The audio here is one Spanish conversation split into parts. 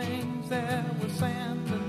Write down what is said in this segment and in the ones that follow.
Things. There was sand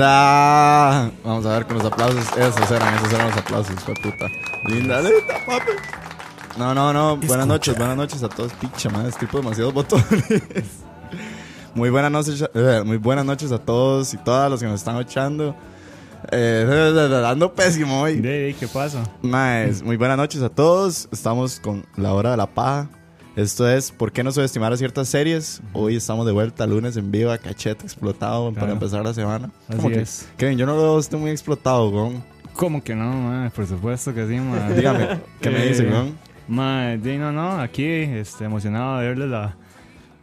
Linda. Vamos a ver con los aplausos. Esos eran, esos eran los aplausos, fue puta. Linda, linda, papi. No, no, no. Buenas noches, buenas noches a todos. Picha, madre, tipo demasiados botones. Muy buenas noches, eh, muy buenas noches a todos y todas los que nos están escuchando. Eh, dando pésimo hoy. ¿Qué pasa? Nice. Muy buenas noches a todos. Estamos con la hora de la paja. Esto es ¿Por qué no subestimar a ciertas series? Hoy estamos de vuelta lunes en vivo, cachete explotado para empezar la semana. Así ¿Cómo que- es. Kevin, yo no lo veo usted muy explotado, weón. ¿Cómo que no, man? Por supuesto que sí, man. Dígame, ¿qué me Eh, dice, weón? Man, no, no, aquí, este, emocionado de verle la,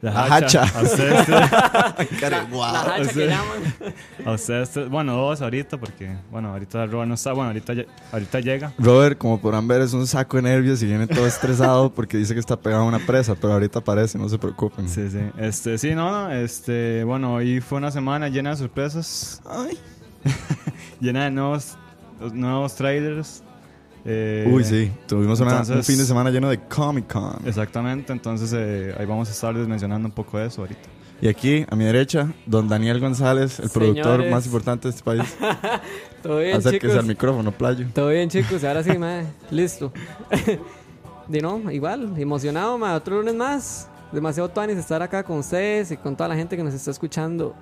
la, La hacha. hacha. A ustedes, La hacha Sí. que llaman. a ustedes, tres- bueno, dos ahorita, porque, bueno, ahorita Robert no está, bueno, ahorita, ahorita llega. Robert, como podrán ver, es un saco de nervios y viene todo estresado porque dice que está pegado a una presa, pero ahorita aparece, no se preocupen. Sí, sí, este, sí, no, no, este, bueno, hoy fue una semana llena de sorpresas, Ay. llena de nuevos, nuevos trailers. Eh, Uy, sí, tuvimos una- un entonces- fin de semana lleno de Comic Con. Exactamente, entonces eh, ahí vamos a estar mencionando un poco de eso ahorita. Y aquí, a mi derecha, don Daniel González, el productor Señores. más importante de este país. Todo bien, Acérquese chicos. al micrófono, playo. Todo bien, chicos. Ahora sí, madre. Listo. De no, igual, emocionado, madre. Otro lunes más. Demasiado tuanis estar acá con ustedes y con toda la gente que nos está escuchando.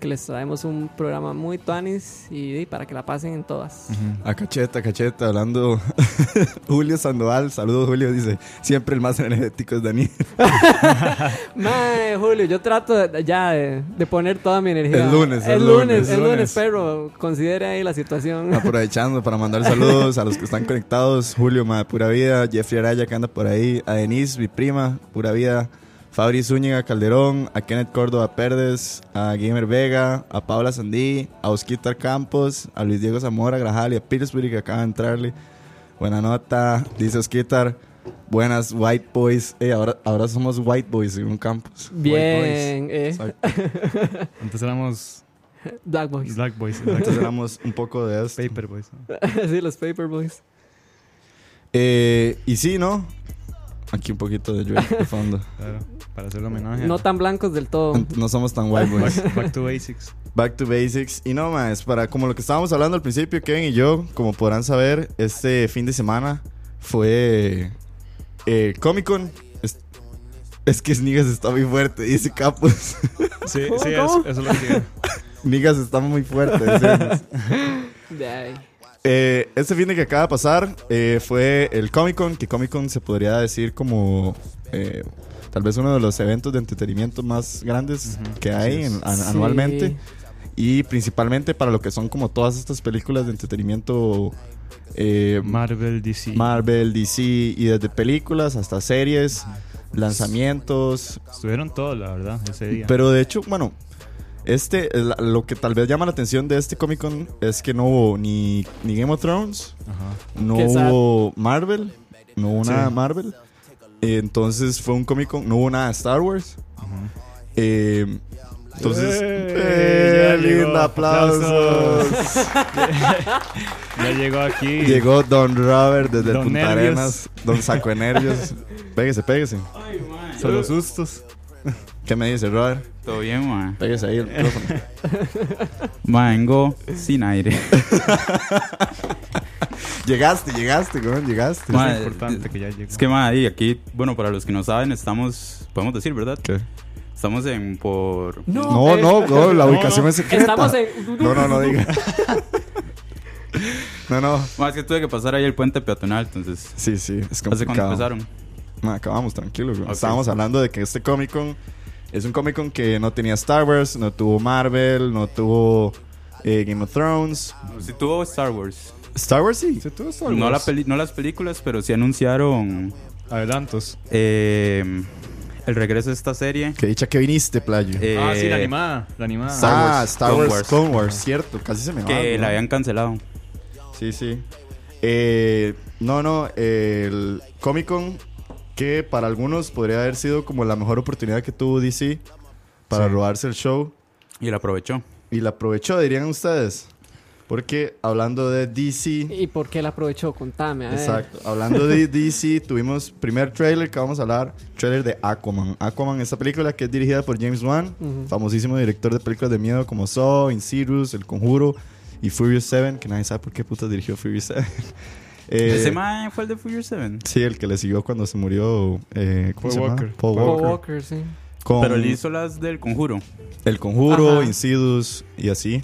Que les traemos un programa muy tuanis y, y para que la pasen en todas. A cacheta, a cacheta, hablando. Julio Sandoval, saludos Julio, dice, siempre el más energético es Daniel. Mae, Julio, yo trato de- ya de, de poner toda mi energía. El lunes, el el lunes, lunes, el lunes, lunes. pero considere ahí la situación. Aprovechando para mandar saludos a los que están conectados. Julio, ma, pura vida. Jeffrey Araya, que anda por ahí. A Denise, mi prima, pura vida. Fabri Zúñiga Calderón, a Kenneth Córdoba Pérez, a Gamer Vega, a Paula Sandí, a Osquitar Campos, a Luis Diego Zamora Grajal y a Pillsbury que acaba de entrarle. Buena nota, dice Osquitar. Buenas White Boys. Eh, ahora, ahora somos White Boys en un campus. Bien, eh. Exacto. Antes éramos Black Boys. Black Boys, Entonces éramos un poco de esto. Paper Boys. ¿no? sí, los Paper Boys. Eh, y sí, ¿no? Aquí un poquito de Drake de fondo. Claro, para hacer homenaje. No tan blancos del todo. No somos tan white boys. Back, back to basics. Back to basics. Y no más, para como lo que estábamos hablando al principio, Kevin y yo, como podrán saber, este fin de semana fue eh, Comic Con. Es, es que Nigas está muy fuerte, dice Capos. Sí, ¿Cómo, sí, cómo? Eso, eso es lo que. Nigas está muy fuerte. decimos. De ahí. Eh, este fin de que acaba de pasar eh, fue el Comic Con, que Comic Con se podría decir como eh, tal vez uno de los eventos de entretenimiento más grandes que hay es. en- an- Sí. anualmente. Y principalmente para lo que son como todas estas películas de entretenimiento Marvel, DC. Marvel, DC y desde películas hasta series, lanzamientos. Estuvieron todos, la verdad, ese día. Pero de hecho, bueno, este lo que tal vez llama la atención de este Comic Con es que no hubo ni, ni Game of Thrones, Ajá. no hubo Marvel, no hubo Sí. nada de Marvel. Entonces fue un Comic Con, no hubo nada de Star Wars. Ajá. Eh, entonces, ¡Eh! eh, Ya llegó. linda, aplausos. Ya llegó aquí. Llegó Don Robert desde el Don Punta Nervios. Arenas, Don Saco Nervios. Pégese, pégese. Son los sustos. ¿Qué me dice, Robert? Todo bien, ma. Pégese ahí el micrófono. Ma, vengo sin aire. llegaste, llegaste, weón, llegaste. Ma, es importante que ya llegó. Es que, ma, y aquí, bueno, para los que no saben, estamos, podemos decir, ¿verdad? ¿Qué? Estamos en por... No, eh, no, no, la ubicación no. es secreta. Estamos en. No, no, no diga. no, no. Ma, es que tuve que pasar ahí el puente peatonal, entonces... Sí, sí, es ¿Hace cuándo empezaron? Ma, acabamos, tranquilos. güey. Ok. Estábamos hablando de que este Comic Con es un Comic Con que no tenía Star Wars, no tuvo Marvel, no tuvo eh, Game of Thrones. Sí tuvo Star Wars. Star Wars sí. ¿Se tuvo Star No, la Wars? peli- no las películas, pero sí anunciaron Adelantos. eh, el regreso de esta serie. Que dicha que viniste, playo. Eh, ah, sí, la animada. La animada. Star ah, Wars, Star Clone Wars, Wars. Clone Wars, cierto, casi se me va. que ¿no? la habían cancelado. Sí, sí. Eh, no, no, el Comic Con que para algunos podría haber sido como la mejor oportunidad que tuvo DC para Sí. robarse el show Y la aprovechó. y la aprovechó, dirían ustedes. Porque hablando de DC, ¿Y por qué la aprovechó? Contame. a ver. exacto, hablando de DC, tuvimos primer trailer que vamos a hablar, trailer de Aquaman. Aquaman, esta película que es dirigida por James Wan, famosísimo director de películas de miedo como Saw, Insidious, El Conjuro y Furious 7, que nadie sabe por qué puta dirigió Furious 7. Eh, Ese ma fue el de Furious 7. Sí, el que le siguió cuando se murió eh, ¿cómo Paul se llama? Walker. Paul Paul Walker. Walker, sí. Con Pero él hizo las del conjuro. El Conjuro, Ajá. Insidious y así.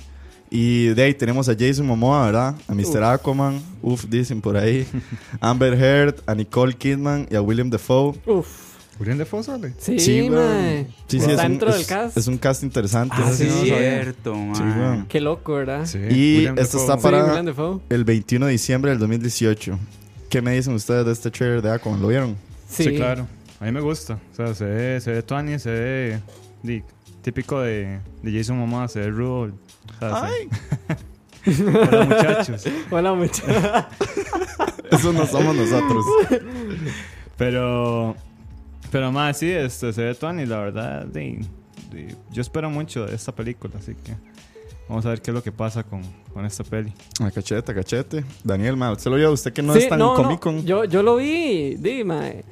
Y de ahí tenemos a Jason Momoa, ¿verdad? A Mr. Uf. Aquaman, uf, dicen por ahí. Amber Heard, a Nicole Kidman y a William Defoe. Uf. Julián de Fossale. Sí, Sí, mae. weón. Sí, sí, Está es un, dentro del es- cast. es un cast interesante. Ah, sí, sí, no cierto, ma. Sí, weón. Qué loco, ¿verdad? Sí. Y William esto está para-. El 21 de diciembre del 2018. ¿Qué me dicen ustedes de este trailer de Aquaman? ¿Lo vieron? Sí. Sí. claro. A mí me gusta. O sea, se ve, se ve tuani, se ve di, típico de, de Jason Momoa, se ve rudo. O sea, se- Hola, muchachos. Hola, muchachos. Eso no somos nosotros. Pero, pero más sí, este, se ve tuani, la verdad. di, yo espero mucho de esta película, así que vamos a ver qué es lo que pasa con, con esta peli. A cachete, a cachete. Daniel, ma, usted lo vio, usted que no Sí, es tan no, no, Comic Con. Yo, yo lo vi, dime.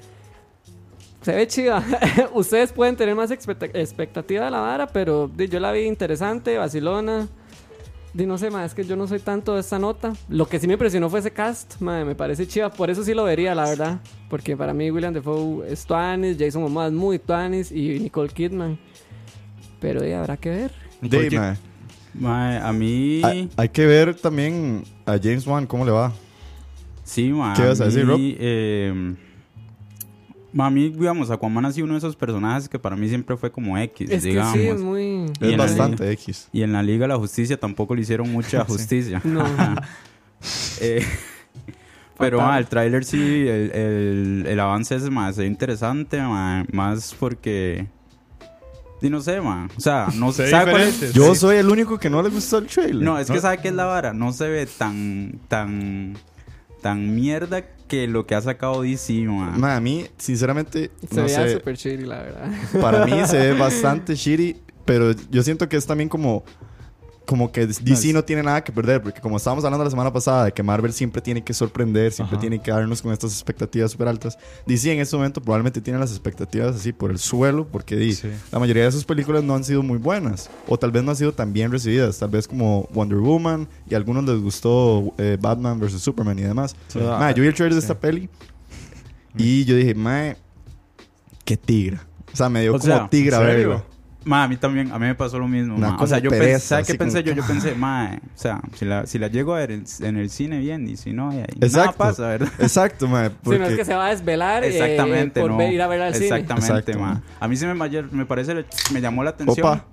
Se ve chida. Ustedes pueden tener más expecta- expectativa de la vara, pero yo la vi interesante, vacilona. Di, no sé, ma, es que yo no soy tanto de esta nota. Lo que sí me impresionó fue ese cast, ma, me parece chida. Por eso sí lo vería, la verdad. Porque para mí William Defoe es Tuanis, Jason Momoa es muy Tuanis y Nicole Kidman. Pero di, habrá que ver. De, ma, Ma, a mí... hay, hay que ver también a James Wan cómo le va. Sí, ma. ¿Qué ibas a decir, mí, Rob? eh, ma, a mí, digamos, Aquaman ha sido uno de esos personajes que para mí siempre fue como X, Es que digamos. sí, es muy... Y Es en la bastante X. Y en la Liga de la Justicia tampoco le hicieron mucha justicia. No. Eh, pero ma, el tráiler sí, el, el, el avance es más interesante, ma, más porque... Y no sé, ma. O sea, no sé. ve ¿sabe cuál es? diferente. Yo Sí. soy el único que no le gustó el trailer. No, es que ¿sabe qué es la vara? No se ve tan, tan, tan mierda que lo que ha sacado DC, ma. Ma, a mí, sinceramente, Se no veía sé. super shitty, la verdad. Para mí se ve bastante shitty, pero yo siento que es también como como que DC no tiene nada que perder, porque como estábamos hablando la semana pasada de que Marvel siempre tiene que sorprender, siempre Ajá. tiene que darnos con estas expectativas súper altas, DC en este momento probablemente tiene las expectativas así por el suelo, porque di, Sí. la mayoría de sus películas no han sido muy buenas, o tal vez no han sido tan bien recibidas, tal vez como Wonder Woman, y a algunos les gustó eh, Batman vs. Superman y demás. Ma, yo vi el trailer de esta peli, y yo dije, mae, qué tigra. O sea, me dio O como sea, tigra verlo. Ma, a mí también, a mí me pasó lo mismo. Una ma. O sea, yo pereza, pensé, ¿sabes qué pensé como- yo? Yo pensé, ma, o sea, si la, si la llego a ver en, en el cine bien y si no, ahí nada Exacto. pasa, ¿verdad? Exacto. Si Porque... no es que se va a desvelar eh, Exactamente, por no. ver- ir a ver al cine. Exactamente, ma. ma. A mí sí me, me parece, me llamó la atención. Opa.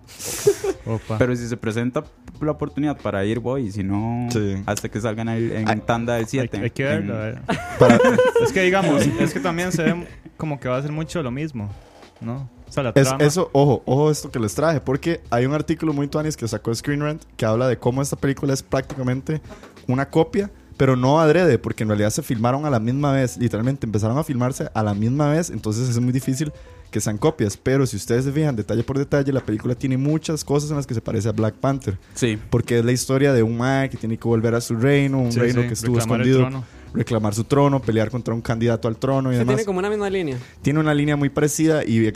Opa. Pero si se presenta la oportunidad para ir, voy. Y si no, Sí. hasta que salgan en, en Ay, tanda del hay, 7. hay que verlo. a ver. Para- Es que digamos, es que también se ve como que va a ser mucho lo mismo, ¿no? O sea, la Es- trama. eso, ojo, ojo esto que les traje, porque hay un artículo muy tuanis que sacó Screen Rant que habla de cómo esta película es prácticamente una copia, pero no adrede, porque en realidad se filmaron a la misma vez, literalmente empezaron a filmarse a la misma vez, entonces es muy difícil que sean copias, pero si ustedes se fijan detalle por detalle, la película tiene muchas cosas en las que se parece a Black Panther, Sí. porque es la historia de un Mae que tiene que volver a su reino, un Sí, reino sí, que estuvo escondido. Reclamar su trono, pelear contra un candidato al trono y Se demás tiene como una misma línea. tiene una línea muy parecida y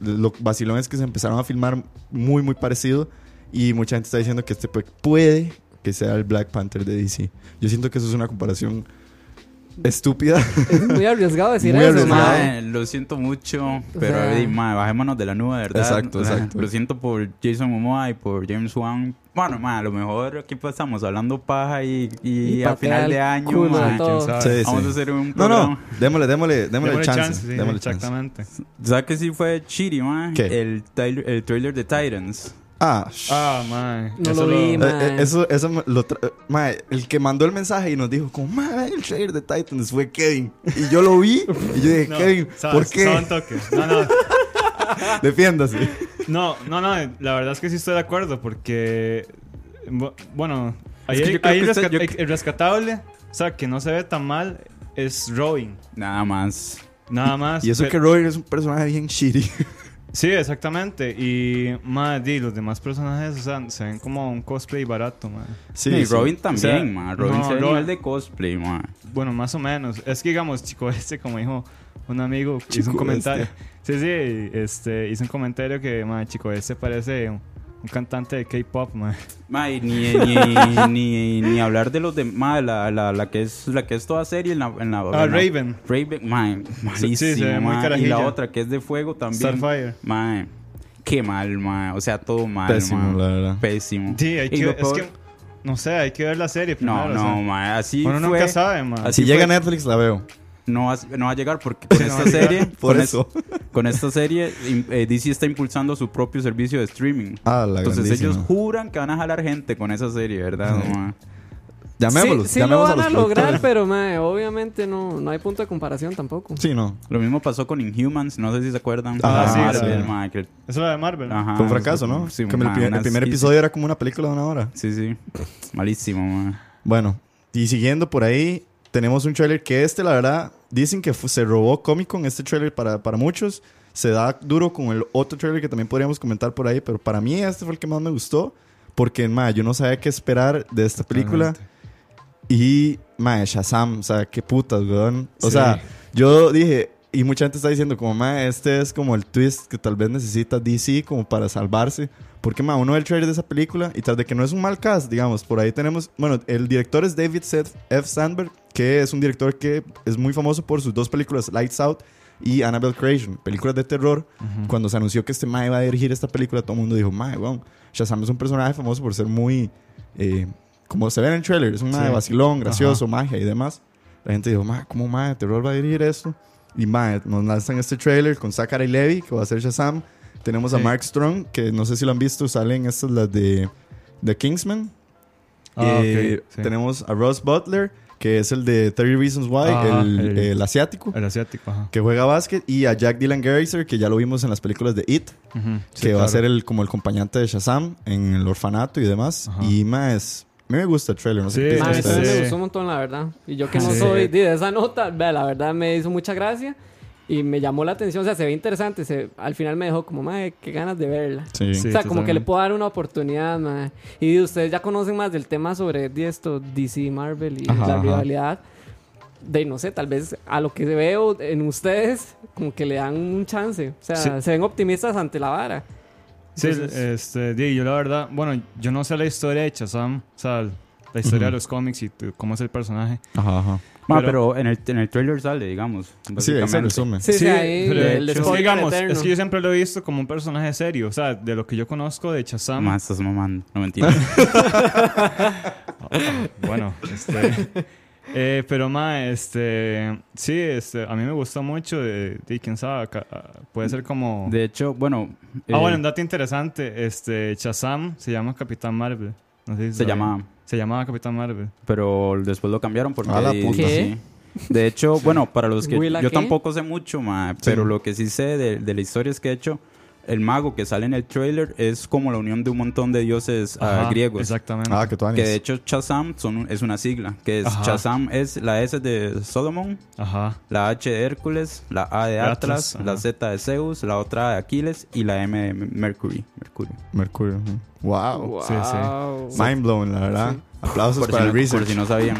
lo vacilón es que se empezaron a filmar muy muy parecido y mucha gente está diciendo que este pu- puede que sea el Black Panther de DC. Yo siento que eso es una comparación estúpida. Es muy arriesgado decir Muy eso, arriesgado. mae. Lo siento mucho, pero sea- di, mae, bajémonos de la nube, ¿verdad? Exacto, O sea, exacto. Lo siento por Jason Momoa y por James Wan. Bueno, mae, a lo mejor aquí pues estamos hablando paja y, y, Y final de año, culo. Sí, vamos a hacer un No, programa. no, démosle, démosle, démosle, Démosle chance. sí, démosle chance. exactamente. ¿Sabes que sí fue chiri? ¿Qué? El, trailer- el trailer de Titans. Ah, Ah, man. No lo vi, eh, man. eh, eso, eso lo el que mandó el mensaje y nos dijo como, mae, el trailer de Titans fue Kevin. Y yo lo vi y yo dije, No, Kevin, ¿por qué? No, no. Defiéndase. No, no, no, la verdad es que sí estoy de acuerdo porque, bu- bueno, ahí, Es que ahí usted- resca- yo- el rescatable, o sea, que no se ve tan mal, es Robin, Nada más. nada más. Y eso Pe- que Robin es un personaje bien shitty. Sí, exactamente, y, más di, los demás personajes, o sea, se ven como un cosplay barato, man. Sí, y sí. Robin también, O sea, mae. Robin no, se ve Robin- nivel de cosplay, mae. Bueno, más o menos. Es que, digamos, chico, este, como dijo un amigo, hizo Chico un comentario. Sí, sí, este, hizo un comentario que, man, chico, este parece un, un cantante de K-pop, man. Mae, ni, ni, ni, ni hablar de los de mae, la, la, la que es la que es toda serie en la, en la Ah, en la- Raven. Raven, mae, malísimo, Sí, se ve muy y la otra que es de fuego también. Starfire. Mae, qué mal, mae, o sea, todo mal, Pésimo, mae. la verdad. Pésimo. Sí, hay que, es que, no sé, hay que ver la serie primero. no, o sea, no, mae, así Uno fue. nunca sabe, man. Así Si llega. Netflix, la veo. No va, no va a llegar porque con esta serie, Por con, eso. es- con esta serie, eh, DC está impulsando su propio servicio de streaming. Ah, la Entonces grandísima. ellos juran que van a jalar gente con esa serie, ¿verdad? Sí. Llamémoslos, sí, sí lo van a lograr, productores. pero mae, obviamente no, no hay punto de comparación tampoco. Sí, no. Lo mismo pasó con Inhumans, no sé si se acuerdan. Ah, La sí, Marvel, sí. mae, que- Eso es lo de Marvel. ajá, Fue un fracaso, ¿no? Sí, Como el, mae, primer, el episodio era como una película de una hora. Sí, sí. Malísimo, mae. Bueno, y siguiendo por ahí, tenemos un trailer que este, la verdad, dicen que se robó Comic Con este trailer para, para muchos. Se da duro con el otro trailer que también podríamos comentar por ahí, pero para mí este fue el que más me gustó. Porque, ma, yo no sabía qué esperar de esta película. Y, ma, Shazam, o sea, qué putas, weón. O Sí. sea, yo dije, y mucha gente está diciendo, como, ma, este es como el twist que tal vez necesita DC como para salvarse. Porque, ma, uno ve el trailer de esa película y tras de que no es un mal cast, digamos, por ahí tenemos, bueno, el director es David Seth F. Sandberg, que es un director que es muy famoso por sus dos películas, Lights Out y Annabelle Creation, películas de terror. Cuando se anunció que este ma iba a dirigir esta película, todo el mundo dijo, ma, weón, Shazam es un personaje famoso por ser muy, eh, como se ve en el trailer, es un ma de Sí. vacilón, gracioso, magia y demás. La gente dijo, ma, ¿cómo ma de terror va a dirigir esto? Y ma, nos lanzan este trailer con Zachary Levy, que va a ser Shazam. Tenemos a Sí. Mark Strong, que no sé si lo han visto, salen estas las de The Kingsman. Ah, Eh, ok, sí. Tenemos a Ross Butler, que es el de 30 Reasons Why, Ah, el, el- el asiático, El asiático, ajá. que juega básquet. Y a Jack Dylan Grazer, que ya lo vimos en las películas de It, Ujú, sí, que va a claro. ser el, como el acompañante de Shazam en el orfanato y demás. Ajá. Y más, a mí me gusta el trailer, no sé Sí, qué piensan Mae, sí, me gustó un montón, la verdad. Y yo que no Sí. soy de esa nota, la verdad me hizo mucha gracia. Y me llamó la atención, o sea, se ve interesante. Se, al final me dejó como, madre, qué ganas de verla. Sí. Sí. o sea, como que le puedo dar una oportunidad, mae. Y ustedes ya conocen más del tema sobre de esto, DC, Marvel y Ajá, la ajá. rivalidad. De no sé, tal vez a lo que veo en ustedes, como que le dan un chance. O sea, Sí. se ven optimistas ante la vara. Sí, Entonces- este, di, yo la verdad, bueno, yo no sé la historia de Shazam, o sea, la historia de Ujú. los cómics y cómo es el personaje. Ajá, ajá. Ma, Pero- pero, en, el, en el trailer sale, digamos. Sí, ahí se básicamente. resume. Sí, sí, ahí pero el es que spoiler digamos, eterno. es que yo siempre lo he visto como un personaje serio, o sea, de lo que yo conozco de Shazam. Ma, estás mamando. No mentira. Bueno, este. eh, pero más, este. Sí, este, a mí me gustó mucho. De, de quién sabe, acá, ah, puede ser como. de hecho, bueno. ah, eh, bueno, un dato interesante. Este, Shazam se llama Capitán Marvel. No sé si se llama. Se llamaba Capitán Marvel. Pero después lo cambiaron porque. A la puta. ¿Qué? sí. De hecho, bueno, para los que. ¿Willa Yo qué? tampoco sé mucho, ma, pero Sí. lo que sí sé de, de la historia es que, de hecho, el mago que sale en el trailer es como la unión de un montón de dioses ah, Ajá, griegos. Exactamente. Ah, que tú Que de hecho Shazam son, es una sigla, que es Ajá. Shazam es la S de Solomon, Ajá. la H de Hércules, la A de Atlas, Atlas, la. Z de Zeus, la otra de Aquiles y la M de Mercury. Mercurio. Mercurio. ujú. Wow. Sí, sí. Wow. Mind blown, la verdad. Aplausos Por si, para no, el por research. si no sabían.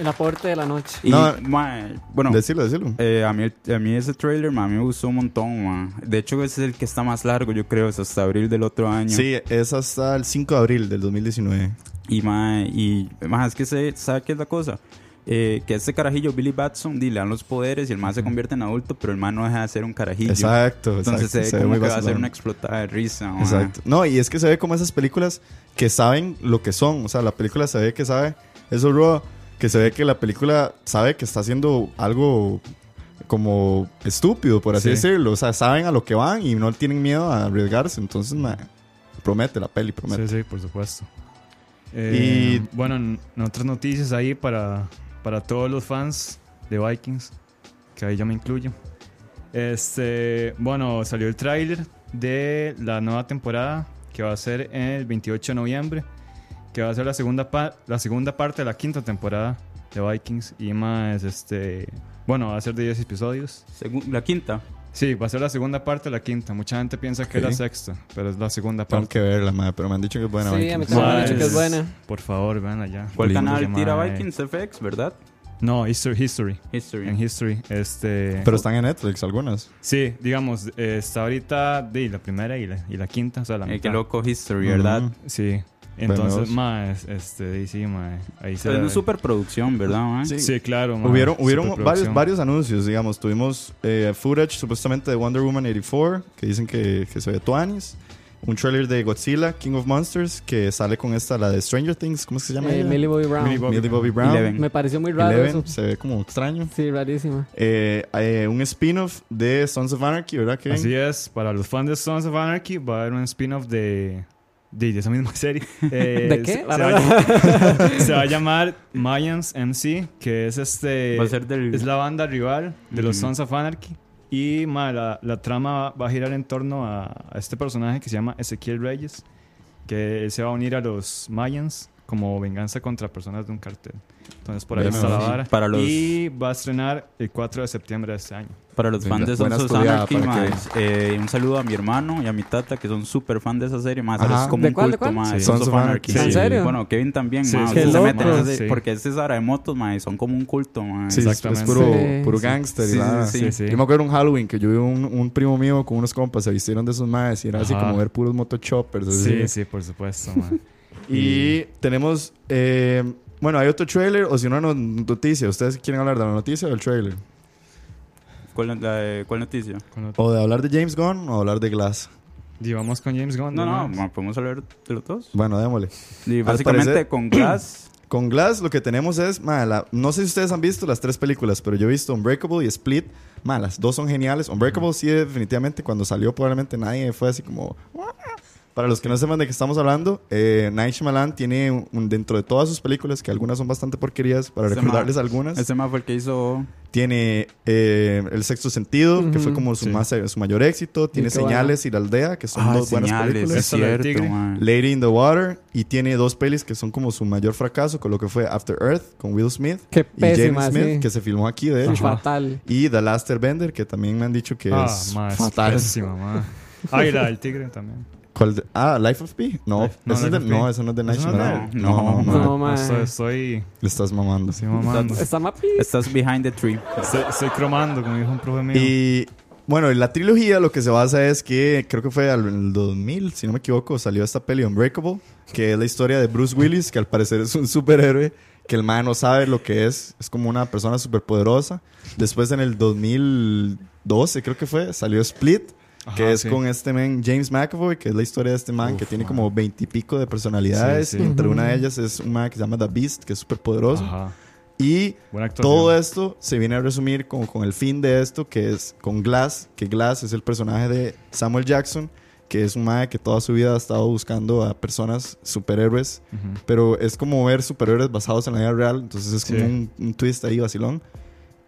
El aporte de la noche. Y, No. ma, bueno, Decilo, decilo. eh, a, mí, a mí ese trailer ma, a mí me gustó un montón. ma. De hecho, ese es el que está más largo, yo creo, es hasta abril del otro año. Sí, es hasta el 5 de abril del 2019. Y más, y más es que se, ¿sabe qué es la cosa? Eh, que este carajillo, Billy Batson, le dan los poderes y el man se convierte en adulto, pero el man no deja de ser un carajillo. Exacto, Entonces exacto. se ve como muy que va a ser una explotada de risa. ma. Exacto. No, y es que se ve como esas películas que saben lo que son. O sea, la película se ve que sabe. Eso, Ro, que se ve que la película sabe que está haciendo algo como estúpido, por así Sí. decirlo. O sea, saben a lo que van y no tienen miedo a arriesgarse. Entonces, ma, promete la peli, promete. Sí, sí, por supuesto. Eh, Bueno, en en otras noticias ahí para, para todos los fans de Vikings, que ahí yo me incluyo. Este, bueno, salió el tráiler de la nueva temporada que va a ser el 28 de noviembre, que va a ser la segunda, la segunda parte de la quinta temporada de Vikings y más, este, bueno, va a ser de 10 episodios. La quinta. Sí, va a ser la segunda parte de la quinta. Mucha gente piensa que es la sexta, pero es la segunda Tengo parte. que verla, ma, pero me han dicho que es buena. Sí, Vikings. a mí también me han dicho que es buena. Por favor, vean allá. ¿Cuál Lindo. canal tira llama, Vikings FX, verdad? No, History. History. History. En History. Este. Pero están en Netflix algunas. Sí, digamos, eh, está ahorita de la primera y la, y la quinta, o sea, la Eh, qué mitad. loco History, ¿verdad? Ujú. Sí. Entonces, más, este, sí, ma, ahí se Es una superproducción, ¿verdad? ma? Sí. Sí, claro, Hubieron, hubieron varios, varios anuncios, digamos. Tuvimos eh, footage supuestamente de Wonder Woman 84, que dicen que, que se ve tuanis. Un trailer de Godzilla, King of Monsters, que sale con esta, la de Stranger Things, ¿cómo es que se llama? Eh? Millie Bobby Brown. Millie Bobby Millie Bobby Brown. Eleven. Me pareció muy raro Eleven, eso. se ve como extraño. Sí, rarísima. Eh, eh, un spin-off de Sons of Anarchy, ¿verdad? Kevin? Así es, para los fans de Sons of Anarchy va a haber un spin-off de, de, esa misma serie. Eh, ¿De qué? Se, se va, a- se va a llamar Mayans MC, que es este... Va a ser del... Es la banda rival de los. Sons of Anarchy. Y ma, la, la trama va a girar en torno a, a este personaje que se llama Ezequiel Reyes, que él se va a unir a los Mayans como venganza contra personas de un cartel. Entonces por ahí Bueno, está la vara. Para los- Y va a estrenar el 4 de septiembre de este año. Para los fans de Sons of Anarchy, eh, un saludo a mi hermano y a mi tata que son súper fan de esa serie. Más es como ¿De un cuál, culto, ma, Sí. Sons of Anarchy. ¿En serio? Bueno, Kevin también, Sí, sí. se meten en ese- porque es Sara de motos, y son como un culto, ma. Sí, es- es, Exactamente. puro, Sí, puro sí. gangster. y Sí, sí, nada. sí, Sí, sí. Yo me acuerdo un Halloween que yo vi un, un primo mío con unos compas, se vistieron de esos madres y era así Ajá. como ver puros motochoppers. así. Sí, sí, por supuesto. Y tenemos, eh, bueno, hay otro trailer o si no, no- noticia. ¿Ustedes quieren hablar de la noticia o del trailer? ¿Cuál, la de- cuál noticia? ¿O de hablar de James Gunn o hablar de Glass? Y vamos con James Gunn. No, no, una podemos hablar de los dos. Bueno, démosle. Y básicamente parecer- con Glass, Con Glass lo que tenemos es, ma, la- no sé si ustedes han visto las tres películas, pero yo he visto Unbreakable y Split. Ma, las dos son geniales. Unbreakable sí, definitivamente, cuando salió probablemente nadie fue así como... Para los que no sepan de qué estamos hablando, eh, Night Shyamalan tiene un- dentro de todas sus películas, que algunas son bastante porquerías, para Ese recordarles ma- algunas, Ese más fue el que hizo. tiene eh, El Sexto Sentido, que fue como su, Sí. más, su mayor éxito, tiene bueno. Señales y La Aldea, que son Ah, dos buenas señales, películas. es cierto. Lady in the Water y tiene dos pelis que son como su mayor fracaso con lo que fue After Earth con Will Smith Qué y James pésima, Smith sí. que se filmó aquí de hecho fatal. y The Last Airbender que también me han dicho que ah, es ma, es fatal. pésima, ma. Ah, la del tigre también. ¿Cuál de- ah, Life of Pi. No, Life- no, ese es Life no, eso no es de Night ¿Eso no es de? No, no, No. Estoy, estoy, estás mamando. estoy mamando. Está mapi. Estás behind the tree. Estoy, estoy cromando, como dijo un profe mío. Y bueno, en la trilogía lo que se basa es que creo que fue al- en el 2000, si no me equivoco, salió esta peli Unbreakable, que es la historia de Bruce Willis, que al parecer es un superhéroe, que el man no sabe lo que es, es como una persona superpoderosa. Después en el 2012 creo que fue, salió Split, que es sí. con este man James McAvoy, que es la historia de este man que tiene como veintipico de personalidades. Sí, sí. Y entre una de ellas es un man que se llama The Beast, que es superpoderoso. Ajá. Y todo esto se viene a resumir con, con el fin de esto, que es con Glass, que Glass es el personaje de Samuel Jackson, que es un mae que toda su vida ha estado buscando a personas superhéroes, pero es como ver superhéroes basados en la vida real, entonces es como Sí. un, un twist ahí vacilón.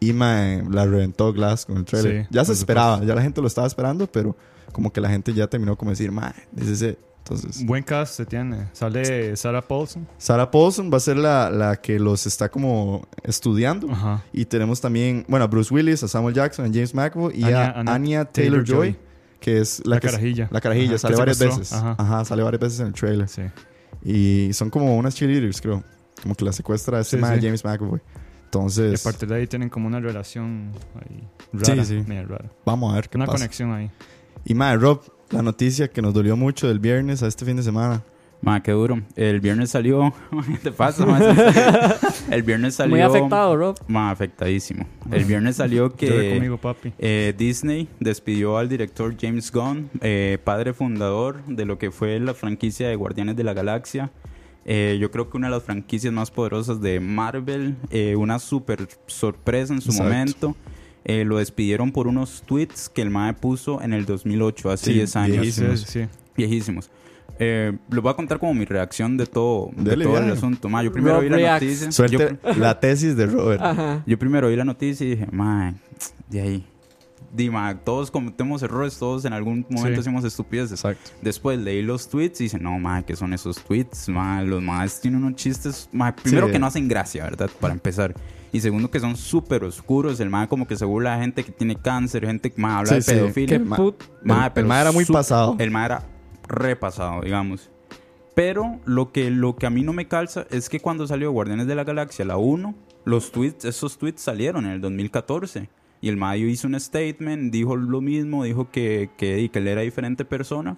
Y mae, la reventó Glass con el trailer. Sí, ya se esperaba, supuesto. ya la gente lo estaba esperando, pero como que la gente ya terminó como decir, mae, this is it". Entonces, Buen cast se tiene. Sale Sarah Paulson. Sarah Paulson va a ser la, la que los está como estudiando. Ajá. Y tenemos también, bueno, a Bruce Willis, a Samuel Jackson, a James McAvoy y Anya- a Anya Anya Taylor-Joy, Taylor-Joy. que es la, La que carajilla. la carajilla, Ajá, sale varias secuestró. veces. Ajá. Ajá. sale varias veces en el trailer. Sí. Y son como unas cheerleaders, creo. Como que la secuestra este Sí, sí. James McAvoy. Y a Entonces, partir de ahí tienen como una relación ahí rara. Sí, sí. medio rara. vamos a ver qué Una pasa. conexión ahí. Y madre, Rob, la noticia que nos dolió mucho del viernes a este fin de semana. Ma, qué duro. El viernes salió. ¿Qué te pasa, ma? El viernes salió. Muy afectado, Rob. Ma, afectadísimo. El viernes salió que conmigo, papi. eh, Disney despidió al director James Gunn, eh, padre fundador de lo que fue la franquicia de Guardianes de la Galaxia. Eh, yo creo que una de las franquicias más poderosas de Marvel, eh, una super sorpresa en su Exacto. momento. Eh, lo despidieron por unos tweets que el MAE puso en el 2008, hace Sí, 10 años. viejísimos. Sí, sí. Viejísimos. Eh, les voy a contar como mi reacción de todo, de todo el asunto. Ma, yo primero Rob vi la noticia. Yo, la tesis de Robert. Ajá. yo primero vi la noticia y dije, mae, de ahí. Di, ma, todos cometemos errores, todos en algún momento Sí. hacemos estupideces. Exacto. Después leí los tweets y dije, no, ma, ¿qué son esos tweets? Ma, los más tienen unos chistes, ma, primero Sí. que no hacen gracia, ¿verdad? Para empezar. Y segundo que son súper oscuros. El ma como que se burla de gente que tiene cáncer, gente que ma, habla Sí, de pedofilia. Ma- el, pero el ma era muy pasado. El ma era repasado, digamos. Pero lo que, lo que a mí no me calza es que cuando salió Guardianes de la Galaxia, la 1, los tweets, esos tweets salieron en el 2014. Y el Mayo hizo un statement, dijo lo mismo, dijo que, que, que él era diferente persona.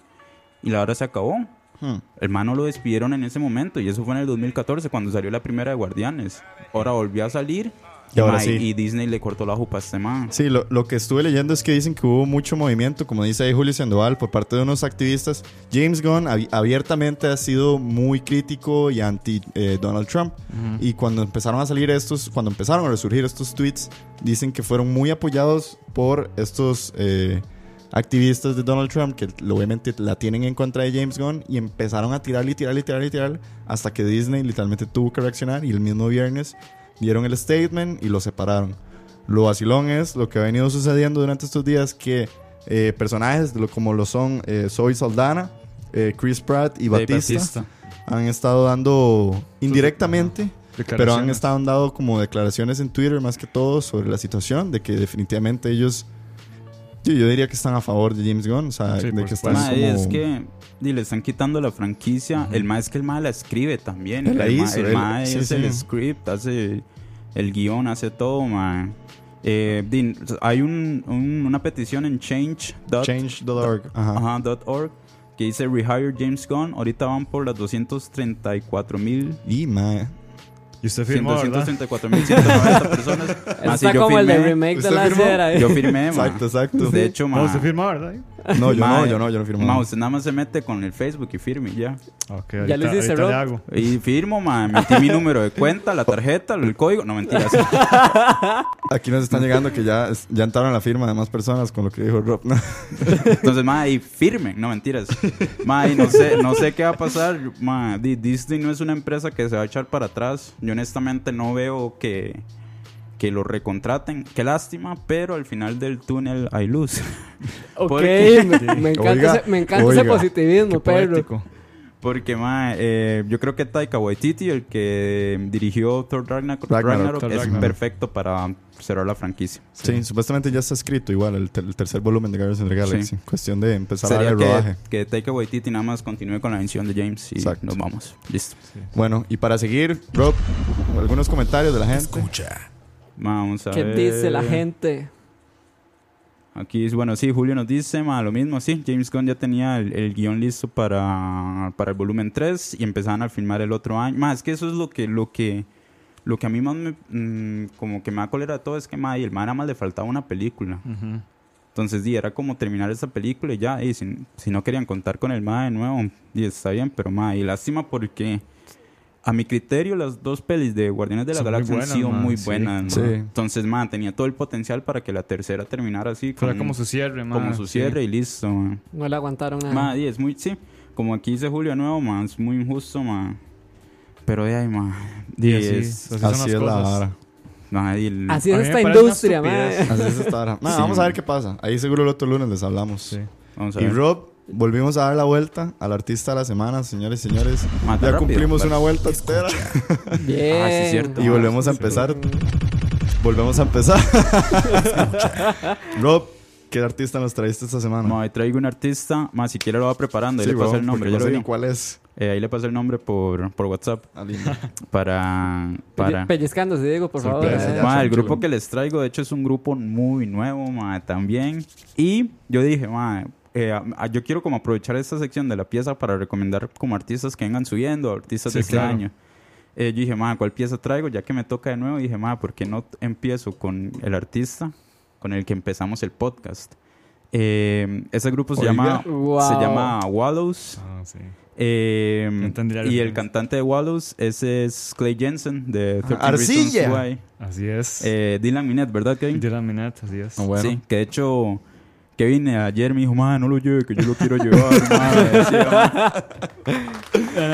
Y la hora se acabó. Hmm. El lo despidieron en ese momento. Y eso fue en el 2014, cuando salió la primera de Guardianes. Ahora volvió a salir. Y ahora sí. y Disney le cortó la jupa a este man. Sí, lo, lo que estuve leyendo es que dicen que hubo mucho movimiento, como dice ahí Julio Sandoval, por parte de unos activistas. James Gunn abi- abiertamente ha sido muy crítico y anti eh, Donald Trump. Y cuando empezaron a salir estos, cuando empezaron a resurgir estos tweets, dicen que fueron muy apoyados por estos eh, activistas de Donald Trump que obviamente la tienen en contra de James Gunn y empezaron a tirarle y tirarle y tirarle y tirarle hasta que Disney literalmente tuvo que reaccionar y el mismo viernes dieron el statement y lo separaron. Lo vacilón es lo que ha venido sucediendo durante estos días que eh, personajes como lo son eh, Zoe Saldana, eh, Chris Pratt y Batista, han estado dando indirectamente, pero han estado dando como declaraciones en Twitter más que todo sobre la situación de que definitivamente ellos yo, yo diría que están a favor de James Gunn, o sea, Sí, de que están como es que di, le están quitando la franquicia. El ma es que el ma la escribe también. Él la el ma, hizo, el él- ma sí, es sí. el script, hace el guion, hace todo, ma. Eh, hay un, un- una petición en change. change.org. Ajá. Ajá, dot org, que dice Rehire James Gunn. Ahorita van por las 234 mil. Y mae, Y usted firmó, ¿verdad? 234 mil 190 personas. Está yo como el de firmé. remake de ¿Usted la firmó? cera. ¿eh? Yo firmé, ma. Exacto, exacto. De hecho, No, ma, usted firmó, ¿verdad? No, yo Mae, no, yo no, yo no firmo. Ma, usted nada más se mete con el Facebook y firme y ya. Ok, Ya hiciste, ahorita Rob. le hago. Y firmo, ma, metí mi número de cuenta, la tarjeta, el código. No, mentiras. Aquí nos están llegando que ya, ya entraron a la firma de más personas con lo que dijo Rob. Entonces, ma, y firme. No, mentiras. Ma, y no sé, no sé qué va a pasar. Ma, Di- Disney no es una empresa que se va a echar para atrás. Yo honestamente no veo que, que lo recontraten. Qué lástima, pero al final del túnel hay luz. Ok, Porque- me, me encanta, Oiga, ese, me encanta ese oiga. positivismo, perro. Poético. Porque, ma, eh, yo creo que Taika Waititi, el que dirigió Thor Ragnarok, Ragnarok, Ragnarok, Thor es Ragnarok. perfecto para cerrar la franquicia. Sí, supuestamente ya está escrito igual el, ter- el tercer volumen de Guardians of the Galaxy. Sí. Cuestión de empezar a Sería darle rodaje. que, que Taika Waititi nada más continúe con la mención de James y Exacto. nos vamos. Listo. Bueno, y para seguir, Rob, algunos comentarios de la gente. Escucha. Vamos a ¿Qué ver. dice la gente? Aquí, es- bueno, sí, Julio nos dice, ma, lo mismo, sí, James Gunn ya tenía el, el guion listo para, para el volumen 3 y empezaban a filmar el otro año. Más que eso es lo que, lo que, lo que a mí más me, mm, como que me da cólera todo es que, ma, y el man nada más le faltaba una película. Entonces, di, era como terminar esa película y ya, y si, si no querían contar con el MA de nuevo, y está bien, pero ma, y lástima porque a mi criterio las dos pelis de Guardianes de la Son Galaxia buenas, han sido muy sí. buenas. Entonces, ma, tenía todo el potencial para que la tercera terminara así. Fuera como su cierre, man. como su cierre y listo. No le aguantaron nada. Ma, y es muy, sí, como aquí dice Julio nuevo, ma, es muy injusto, ma. Pero de ahí, ma, di, Y así, es, así son Así las es la cosas. el- Así es esta industria. Así es esta Sí, vamos a man. ver qué pasa. Ahí seguro el otro lunes les hablamos. Sí. vamos a Y ver. Rob, volvimos a dar la vuelta al artista de la semana, señores y señores. Ya rápido, cumplimos vale. una vuelta entera Bien. Ah, sí, cierto. y volvemos a empezar. Volvemos a empezar. Rob, ¿qué artista nos traíste esta semana? Ma, ahí traigo un artista, más si quiere lo va preparando, ahí Sí, le paso bro, el nombre, ya no lo sé cuál es. Eh, ahí le paso el nombre por, por WhatsApp Ah, para... para... Pellizcándose, Diego, por favor. Eh. Ma, el grupo que les traigo, de hecho, es un grupo muy nuevo, ma, también. Y yo dije, ma, eh, a- yo quiero como aprovechar esta sección de la pieza para recomendar como artistas que vengan subiendo, artistas Sí, de este claro. año. Eh, yo dije, ma, ¿cuál pieza traigo? Ya que me toca de nuevo, dije, ma, ¿por qué no empiezo con el artista con el que empezamos el podcast? Eh, ese grupo se Oiga. llama, Wow. se llama Wallows. Ah, sí. Eh, y el cantante de Wallows, ese es Clay Jensen de 13 Arcilla. Reasons Why. Así es. Eh, Dylan Minette, ¿verdad, Kevin? Dylan Minette, así es. Ah, bueno. Sí, que de hecho Kevin eh, ayer me dijo, madre, no lo lleve, que yo lo quiero llevar,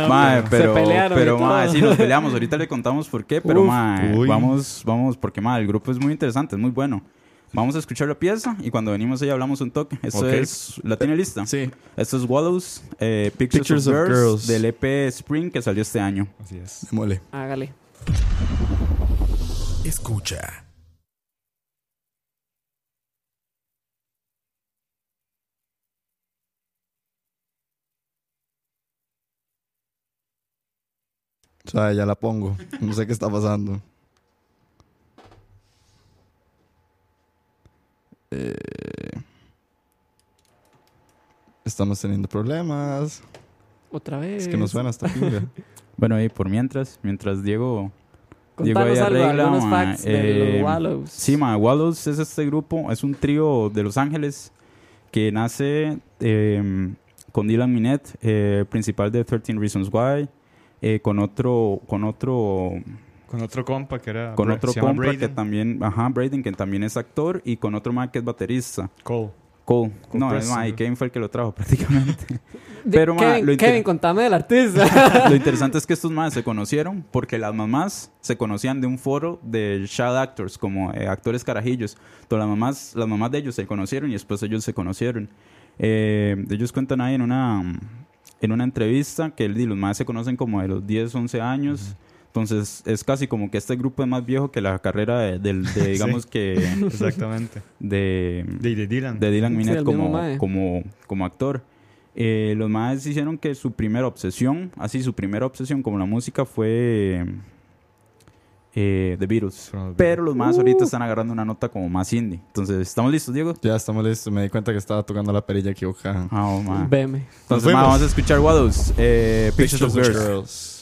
madre. Pero, pero mae, sí nos peleamos. Ahorita le contamos por qué, pero Uf. Uy. vamos, vamos, porque mae, el grupo es muy interesante, es muy bueno. Vamos a escuchar la pieza y cuando venimos ahí hablamos un toque. Esto es, ¿la tiene lista? Sí. Esto es Wallows, eh, Pictures, Pictures of, of Girls, Girls. del EP Spring que salió este año. Así es. Démosle. Hágale. Escucha. O sea, ya la pongo. No sé qué está pasando. Eh, estamos teniendo problemas. Otra vez. Es que no suena esta pinga. Bueno, y por mientras, mientras Diego... Diego ahí Contanos algo, arregla, algunos ma, facts de eh, los Wallows. Sí, ma, Wallows es este grupo, es un trío de Los Ángeles que nace eh, con Dylan Minette, eh, principal de 13 Reasons Why, eh, con otro, con otro, Con otro compa que era. con otro compa que Braden también, ajá, Braden, que también es actor, y con otro man que es baterista. Cole. Cole. Cole no, es ma, y. Kevin fue el que lo trajo prácticamente. Pero, ma, Kevin, lo inter- Kevin, contame del artista. Lo interesante es que estos madres se conocieron porque las mamás se conocían de un foro de child actors, como eh, actores carajillos. Entonces las mamás, las mamás de ellos se conocieron y después ellos se conocieron. Eh, ellos cuentan ahí en una, en una entrevista que el- los madres se conocen como de los 10, 11 años. Entonces es casi como que este grupo es más viejo que la carrera de, digamos que Exactamente. de, De, de Dylan. de Dylan Sí, mismo como, como, como actor. Eh, los maes hicieron que su primera obsesión, así su primera obsesión como la música fue eh, The Beatles. Pero los maes ahorita están agarrando una nota como más indie. Entonces, ¿estamos listos, Diego? Ya estamos listos. Me di cuenta que estaba tocando la perilla equivocada. Ah, oh, mae. Veme. Entonces, vamos a escuchar Waddles, eh, Pictures, of Girls.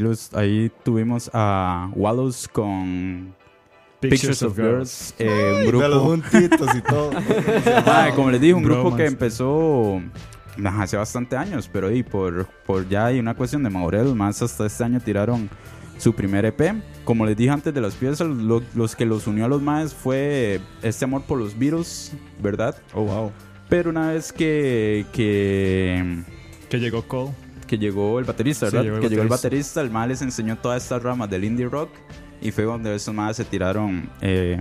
Los, ahí tuvimos a Wallows con Pictures, of Girls, eh, un De los grupo, juntitos y todo. Mae, como les dije, un grupo que empezó nah, hace bastante años, pero y por, por ya hay una cuestión de madurez, más hasta este año tiraron su primer EP. Como les dije antes de las piezas, lo- los que los unió a los más fue este amor por los Beatles, ¿verdad? Oh, wow. Pero una vez que, que, Que llegó Cole. Que llegó el baterista, Sí, ¿verdad? llegó el que llegó el baterista. el mal les enseñó todas estas ramas del indie rock y fue donde esos más se tiraron eh,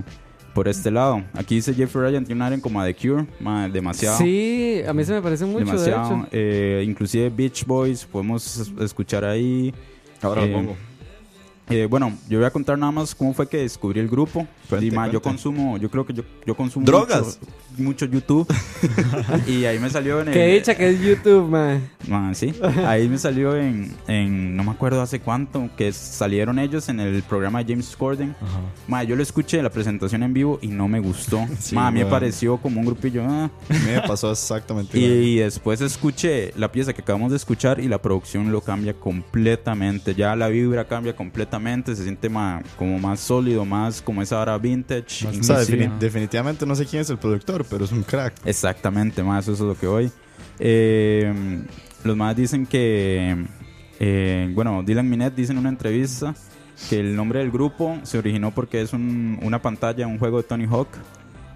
por este lado. Aquí dice Jeffrey Ryan tiene un área como The Cure, demasiado. Sí, a mí se me parece mucho, de demasiado. hecho. Eh, inclusive Beach Boys podemos es- escuchar ahí. Ahora Eh, lo pongo. Eh, bueno, yo voy a contar nada más cómo fue que descubrí el grupo. Cuente, Y, ma, yo consumo, yo creo que yo, yo consumo ¿Drogas? mucho, mucho YouTube. y ahí me salió en el, Qué dicha que es YouTube, man. Ma, sí, ahí me salió en, en, no me acuerdo hace cuánto, que salieron ellos en el programa de James Corden. Ma, yo lo escuché la presentación en vivo y no me gustó. Sí, Ma, a mí me pareció como un grupillo. ah. Me pasó exactamente igual. Y después escuché la pieza que acabamos de escuchar y la producción lo cambia completamente. Ya la vibra cambia completamente, se siente ma- como más sólido, más como esa hora vintage. Más O sea, inclusive. defini- definitivamente no sé quién es el productor, pero es un crack. Exactamente, más eso es lo que voy. Eh, los más dicen que, eh, bueno, Dylan Minet dice en una entrevista que el nombre del grupo se originó porque es un- una pantalla, un juego de Tony Hawk.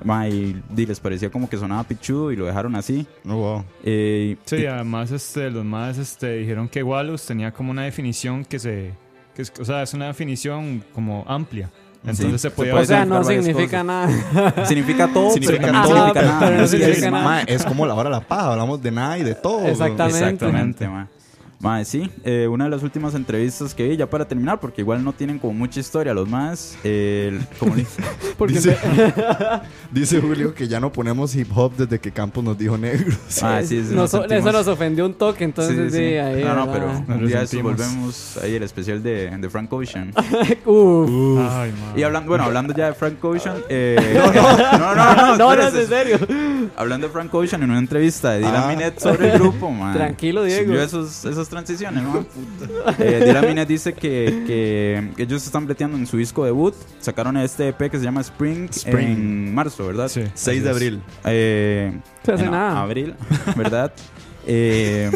Ma, y, y les parecía como que sonaba pichudo y lo dejaron así. Oh, wow. Eh, Sí, y- además este, los más este, dijeron que Wallows tenía como una definición que se... Que es, o sea, es una definición como amplia. Entonces Sí, se se podía... puede O sea, no significa nada. significa todo, Significa pero todo, significa pero nada. no Así es. significa nada. Ma, es como la hora de la paja, hablamos de nada y de todo. Exactamente. Exactamente, ma. Ma, sí, eh, una de las últimas entrevistas que vi, ya para terminar, porque igual no tienen como mucha historia los más. eh, como Porque Dice, dice Julio que ya no ponemos hip hop desde que Campos nos dijo negros. Ah, sí, sí, nos- nos eso nos ofendió un toque, entonces Sí, sí, sí, sí. ahí. no, no, pero un día resentimos. volvemos ahí el especial de, de Frank Ocean. Uf. Ay, man. Y hablando, bueno, hablando ya de Frank Ocean. eh, no, no, no, no, No, no, espérese. en serio. Hablando de Frank Ocean en una entrevista de Dylan Ah. Minet sobre el grupo, man. Tranquilo, Diego. Subió esos, esas transiciones, ¿no? Eh, dice que, que ellos están breteando en su disco debut. Sacaron este EP que se llama Spring, Spring. en marzo, ¿verdad? Sí. 6 de abril. Eh, Se hace en nada. abril, ¿verdad? eh,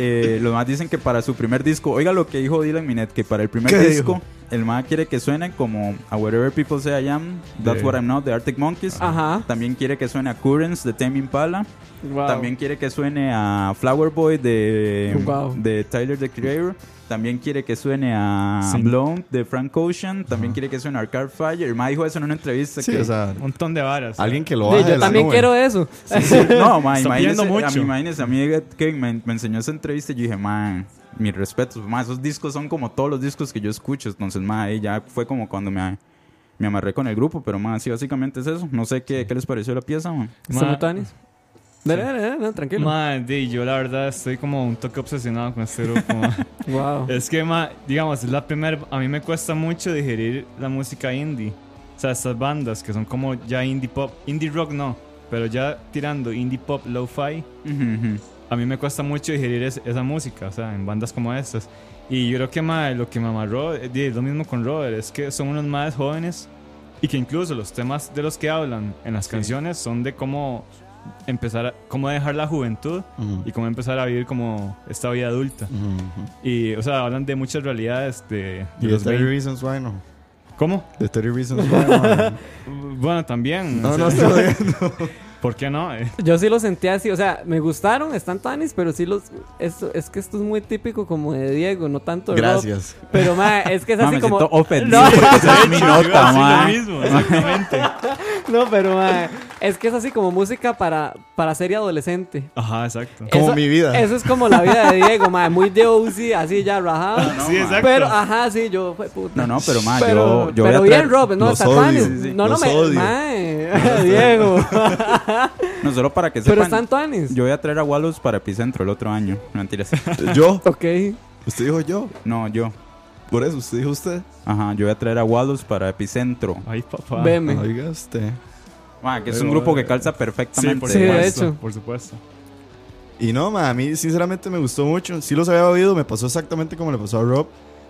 eh, los más dicen que para su primer disco, oiga lo que dijo Dylan Minet, que para el primer ¿Qué disco, dijo? el más quiere que suene como a Whatever People Say I Am, That's De- What I'm Not, de Arctic Monkeys. Ajá. También quiere que suene a Currents de Tame Impala. Wow. También quiere que suene a Flower Boy de, Wow. de Tyler the Creator. También quiere que suene a Sí. Blown de Frank Ocean. También quiere que suene a Arcade Fire. El ma dijo eso en una entrevista. Sí, que, o sea, Un montón de varas. alguien que lo Sí, baje de yo la también nube. quiero eso. no, ma, Está imagínese, pidiendo a mí, mucho. imagínese, a mí Kevin me, me enseñó esa entrevista y yo dije, man, mis respetos, ma, esos discos son como todos los discos que yo escucho, entonces, ma, ahí ya fue como cuando me, me amarré con el grupo, pero, ma, sí, básicamente es eso. No sé qué, qué les pareció la pieza, ma. ¿Está Ma- Mutanis? Dale, dale, dale, no, tranquilo. Man, di, yo la verdad estoy como un toque obsesionado con este grupo. ma. Wow. es que, ma, digamos, es la primera. A mí me cuesta mucho digerir la música indie. O sea, estas bandas que son como ya indie pop. Indie rock no, pero ya tirando indie pop lo-fi. Ujú, ujú. A mí me cuesta mucho digerir es- esa música, o sea, en bandas como estas. Y yo creo que mae, lo que me amarró, eh, es lo mismo con Robert, es que son unos más jóvenes y que incluso los temas de los que hablan en las canciones son de cómo empezar, a- cómo dejar la juventud Ujú. y cómo empezar a vivir como esta vida adulta. Ujú, ujú. Y, o sea, hablan de muchas realidades de, de los 30 20. Reasons Why no. ¿Cómo? De 30 Reasons Why no. Bueno, también. No, no estoy viendo. ¿Por qué no? Eh, Yo sí lo sentí así, o sea, me gustaron, están tanis, pero sí los. Esto, es que esto es muy típico como de Diego, no tanto de Rob. Gracias. Pero, ma, es que es Ma, así me como. ofendido No. porque mi nota, ma. lo mismo, exactamente. No, pero, ma, es que es así como música para, para serie adolescente. Ajá, exacto. Como mi vida. Eso es como la vida de Diego, ma, muy de Uzi, así ya rajado. sí, exacto. Pero, ajá, sí, yo, fue puta. No, no, pero ma, Pero, yo, voy pero a bien, Rob, no, los está odio, tuanis. sí, sí. No, no me. odio. Mae, Diego. no solo para que pero sepan, están tuanis. yo voy a traer a Wallows para Epicentro el otro año. Mentiras. Yo. Ok. Usted dijo yo. No, yo. Por eso, usted dijo usted. Ajá, yo voy a traer a Wallows para Epicentro. Ay, papá. Veme. Oiga usted. Ma, que es un grupo que calza Sí, perfectamente. por Sí, de supuesto. hecho. Por supuesto. Y no, ma, a mí sinceramente me gustó mucho. Sí los había oído, me pasó exactamente como le pasó a Rob.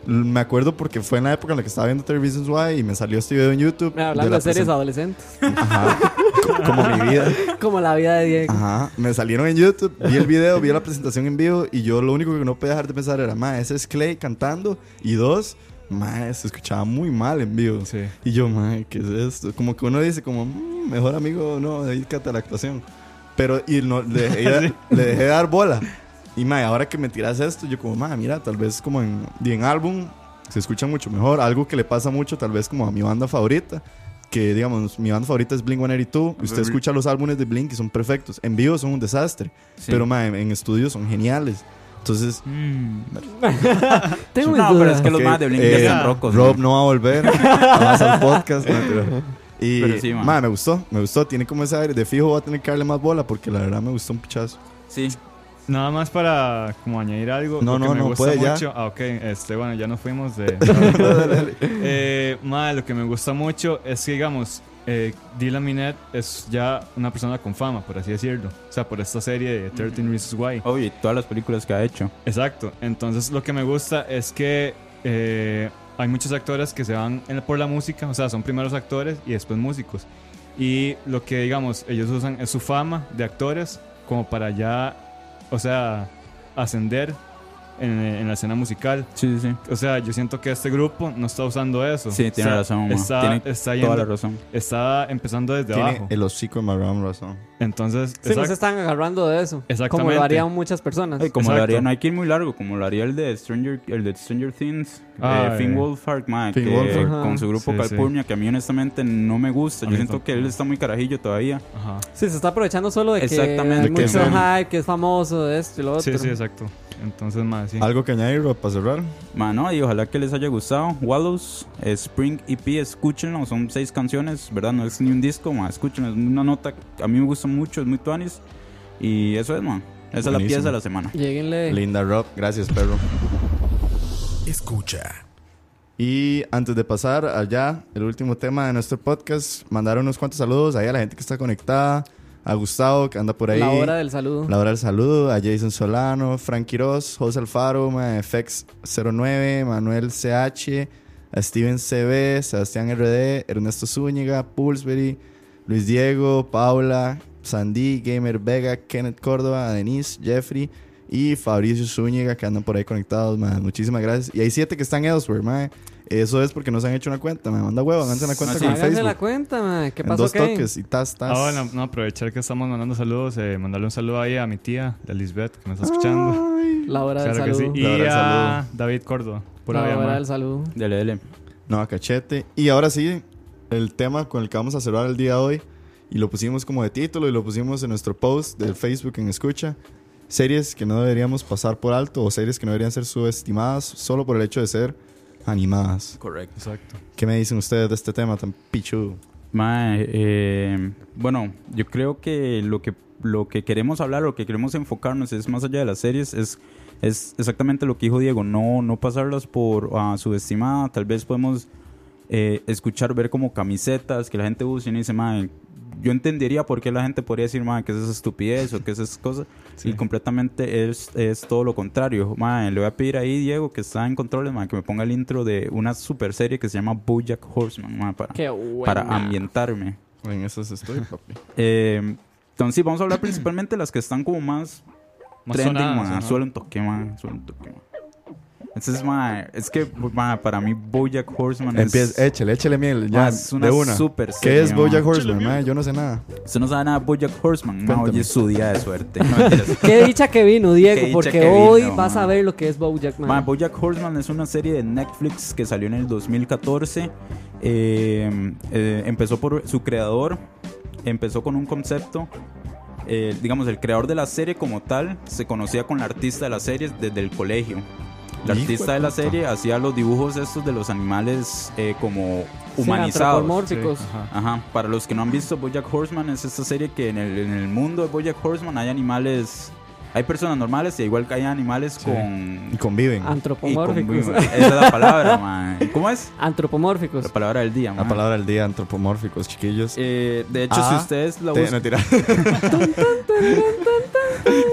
L- Me acuerdo porque fue en la época en la que estaba viendo 30 Reasons Why y me salió este video en YouTube. Mira, Hablando la de series presen- adolescentes. Ajá. Co- como mi vida. Como la vida de Diego. Ajá. Me salieron en YouTube, vi el video, vi la presentación en vivo y yo lo único que no podía dejar de pensar era, ma, ese es Clay cantando. Y dos, ma, se escuchaba muy mal en vivo. Sí. Y yo, ma, ¿qué es esto? Como que uno dice, como, "Mm, mejor amigo, no, dedícate a la actuación. Pero, y no, le dejé, le dejé dar bola. Y, ma, ahora que me tiras esto, yo como, ma, mira, tal vez como en, y en álbum se escucha mucho mejor. Algo que le pasa mucho, tal vez como a mi banda favorita. Que, digamos, mi banda favorita es Blink-182. Usted escucha los álbumes de Blink y son perfectos. En vivo son un desastre. Sí. Pero, ma, en, en estudio son geniales. Entonces, Tengo mis No, pero es que los más de Blink eh, ya están rocos. Rob no va a volver más al podcast. no, pero- y Pero sí, man. ma, me gustó, me gustó. Tiene como ese aire de fijo, voy a tener que darle más bola porque la verdad me gustó un pichazo. Sí. Nada más para como añadir algo. No, no, me no, gusta puede ya. Ah, ok. Este, bueno, ya nos fuimos de. eh, ma, lo que me gusta mucho es que, digamos, eh, Dylan Minnette es ya una persona con fama, por así decirlo. O sea, por esta serie de 13 Reasons Why. Obvio, y todas las películas que ha hecho. Exacto. Entonces, lo que me gusta es que eh, hay muchos actores que se van en- por la música, o sea, son primeros actores y después músicos. Y lo que, digamos, ellos usan es su fama de actores como para ya, o sea, ascender en, en la escena musical. Sí, sí, sí. O sea, yo siento que este grupo no está usando eso. Sí, O tiene sea, razón. Está, Tiene está, Toda yendo- la razón. está empezando desde Tiene abajo. el hocico de Marram razón. Entonces, Sí, no exacto. se están agarrando de eso. Como Exactamente. lo harían muchas personas. Ay, como lo haría, no hay que ir muy largo, como lo haría el de Stranger, el de Stranger Things, Ah, eh, Finn eh. Wolfhard, ma, Finn que Wolfhard. con su grupo Sí, sí. Calpurnia, que a mí honestamente no me gusta. A Yo siento que él está muy carajillo todavía. Ajá. Sí, se está aprovechando solo de que Exactamente. hay mucho es- hype, que es famoso, de esto y lo otro. Sí, sí, exacto. Entonces, más, sí. ¿Algo que añadir para cerrar? Mano, y ojalá que les haya gustado. Wallows, eh, Spring EP, escúchenlo. Son seis canciones, ¿verdad? No es ni un disco, ma. Escúchenlo. Es una nota que a mí me gusta mucho, es muy tuanis. Y eso es, man. Esa es la Buenísimo. pieza de la semana. Lleguenle. Linda Rob, gracias perro. Escucha. Y antes de pasar allá, el último tema de nuestro podcast, mandar unos cuantos saludos ahí a la gente que está conectada, a Gustavo que anda por ahí. La hora del saludo. La hora del saludo, a Jason Solano, Frank Quiroz, José Alfaro, ma, FX09, Manuel CH, a Steven CB, Sebastián RD, Ernesto Zúñiga, Pulsbury, Luis Diego, Paula, Sandy, Gamer Vega, Kenneth Córdoba, Denise, Jeffrey y Fabricio Zúñiga que andan por ahí conectados, ma. Muchísimas gracias. Y hay siete que están elsewhere, ma. Eso es porque no se han hecho una cuenta, me manda huevo, háganse una cuenta Ah, sí. con Háganse Facebook. la cuenta, man. ¿Qué en pasó dos toques y tas, tas. Ah, bueno, no, aprovechar que estamos mandando saludos, eh, mandarle un saludo ahí a mi tía, la Lisbeth, que me está escuchando. Ay. La hora del Claro que sí. saludo. Y La a saludo. David Córdoba, pura La vida, hora ma. del saludo. Dele, dele. No, a cachete. Y ahora sí, el tema con el que vamos a cerrar el día de hoy, y lo pusimos como de título y lo pusimos en nuestro post del Facebook en Escucha, series que no deberíamos pasar por alto o series que no deberían ser subestimadas solo por el hecho de ser animadas. Correcto. Exacto. ¿Qué me dicen ustedes de este tema tan pichudo? Mae, eh, bueno, yo creo que lo que lo que queremos hablar, lo que queremos enfocarnos es más allá de las series, es, es exactamente lo que dijo Diego, no, no pasarlas por ah, subestimada, tal vez podemos eh, escuchar, ver como camisetas que la gente usa y uno dice, mae, yo entendería por qué la gente podría decir, mae, que es esa estupidez o que es esas cosas. Y completamente es, es todo lo contrario. Mae, le voy a pedir ahí, Diego, que está en controles, mae, que me ponga el intro de una super serie que se llama Bojack Horseman, mae, para, para ambientarme. En esas estoy, papi. Eh, entonces, sí, vamos a hablar principalmente de las que están como más Más trending, sonadas, un toque, ma, suele un toque, ma. Entonces, ma, es que, ma, para mí Bojack Horseman es... Empieza, échale, échale miel, ya, Ah, es una de una. super ¿Qué serie, es. Bojack Horseman? mae? Yo no sé nada. Usted no sabe nada de Bojack Horseman, ma, Cuéntame. hoy es su día de suerte. No, mentiras. Qué dicha que vino, Qué Diego, dicha porque que hoy vino, vas a man. ver lo que es Bojack, man. Ma, Bojack Horseman es una serie de Netflix que salió en el 2014. Eh, eh, empezó por su creador, empezó con un concepto. eh, digamos, el creador de la serie como tal se conocía con la artista de la serie desde el colegio. La Hijo artista de la puta. serie hacía los dibujos estos de los animales eh, como Sí, humanizados. antropomórficos. Sí, ajá. Ajá, para los que no han visto Bojack Horseman, es esta serie que en el, en el mundo de Bojack Horseman hay animales, hay personas normales y igual que hay animales Y con... conviven. y con- Antropomórficos. Esa es la palabra, man. ¿Cómo es? Antropomórficos. La palabra del día, La man. palabra del día, antropomórficos, chiquillos. Eh, de hecho, Ah, si ustedes la buscan, no, tira.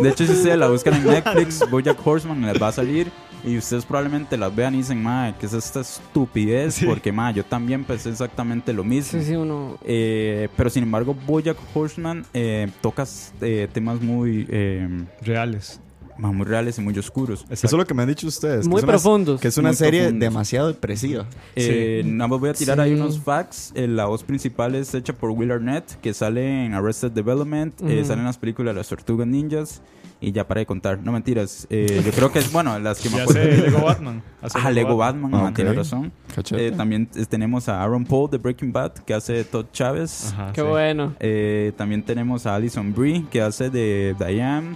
de hecho, si ustedes la buscan en Netflix, Bojack Horseman les va a salir y ustedes probablemente las vean y dicen, madre, ¿qué es esta estupidez? Porque, madre, yo también pensé exactamente lo mismo. Sí, sí, uno. Eh, pero sin embargo, Bojack Horseman eh, toca eh, temas muy, eh, Reales. Ma, muy reales y muy oscuros. Eso es lo que me han dicho ustedes. que Muy una- profundos. Que es una serie profundos. demasiado depresiva. Eh, Nada más voy a tirar ahí Sí. unos facts. Eh, la voz principal es hecha por Will Arnett, que sale en Arrested Development, eh, Ujú. sale en las películas Las Tortugas Ninjas. Y ya para de contar, no mentiras. Eh, yo creo que es, bueno, las que me acuerdo. Lego Batman. Hace Ah, Lego Batman, ma, tiene razón. Eh, también eh, tenemos a Aaron Paul de Breaking Bad, que hace de Todd Chávez. Qué sí. bueno. Eh, también tenemos a Alison Brie, que hace de Diane,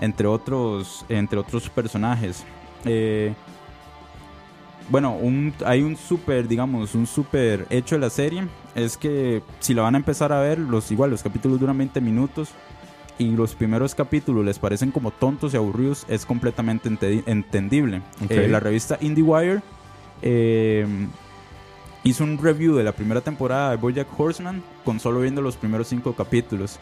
entre otros, entre otros personajes. Eh, bueno, un, hay un súper, digamos, un súper hecho de la serie. Es que si la van a empezar a ver, los igual, los capítulos duran 20 minutos. Y los primeros capítulos les parecen como tontos y aburridos, es completamente ente- entendible. Eh, la revista IndieWire eh, hizo un review de la primera temporada de Bojack Horseman con solo viendo los primeros cinco capítulos.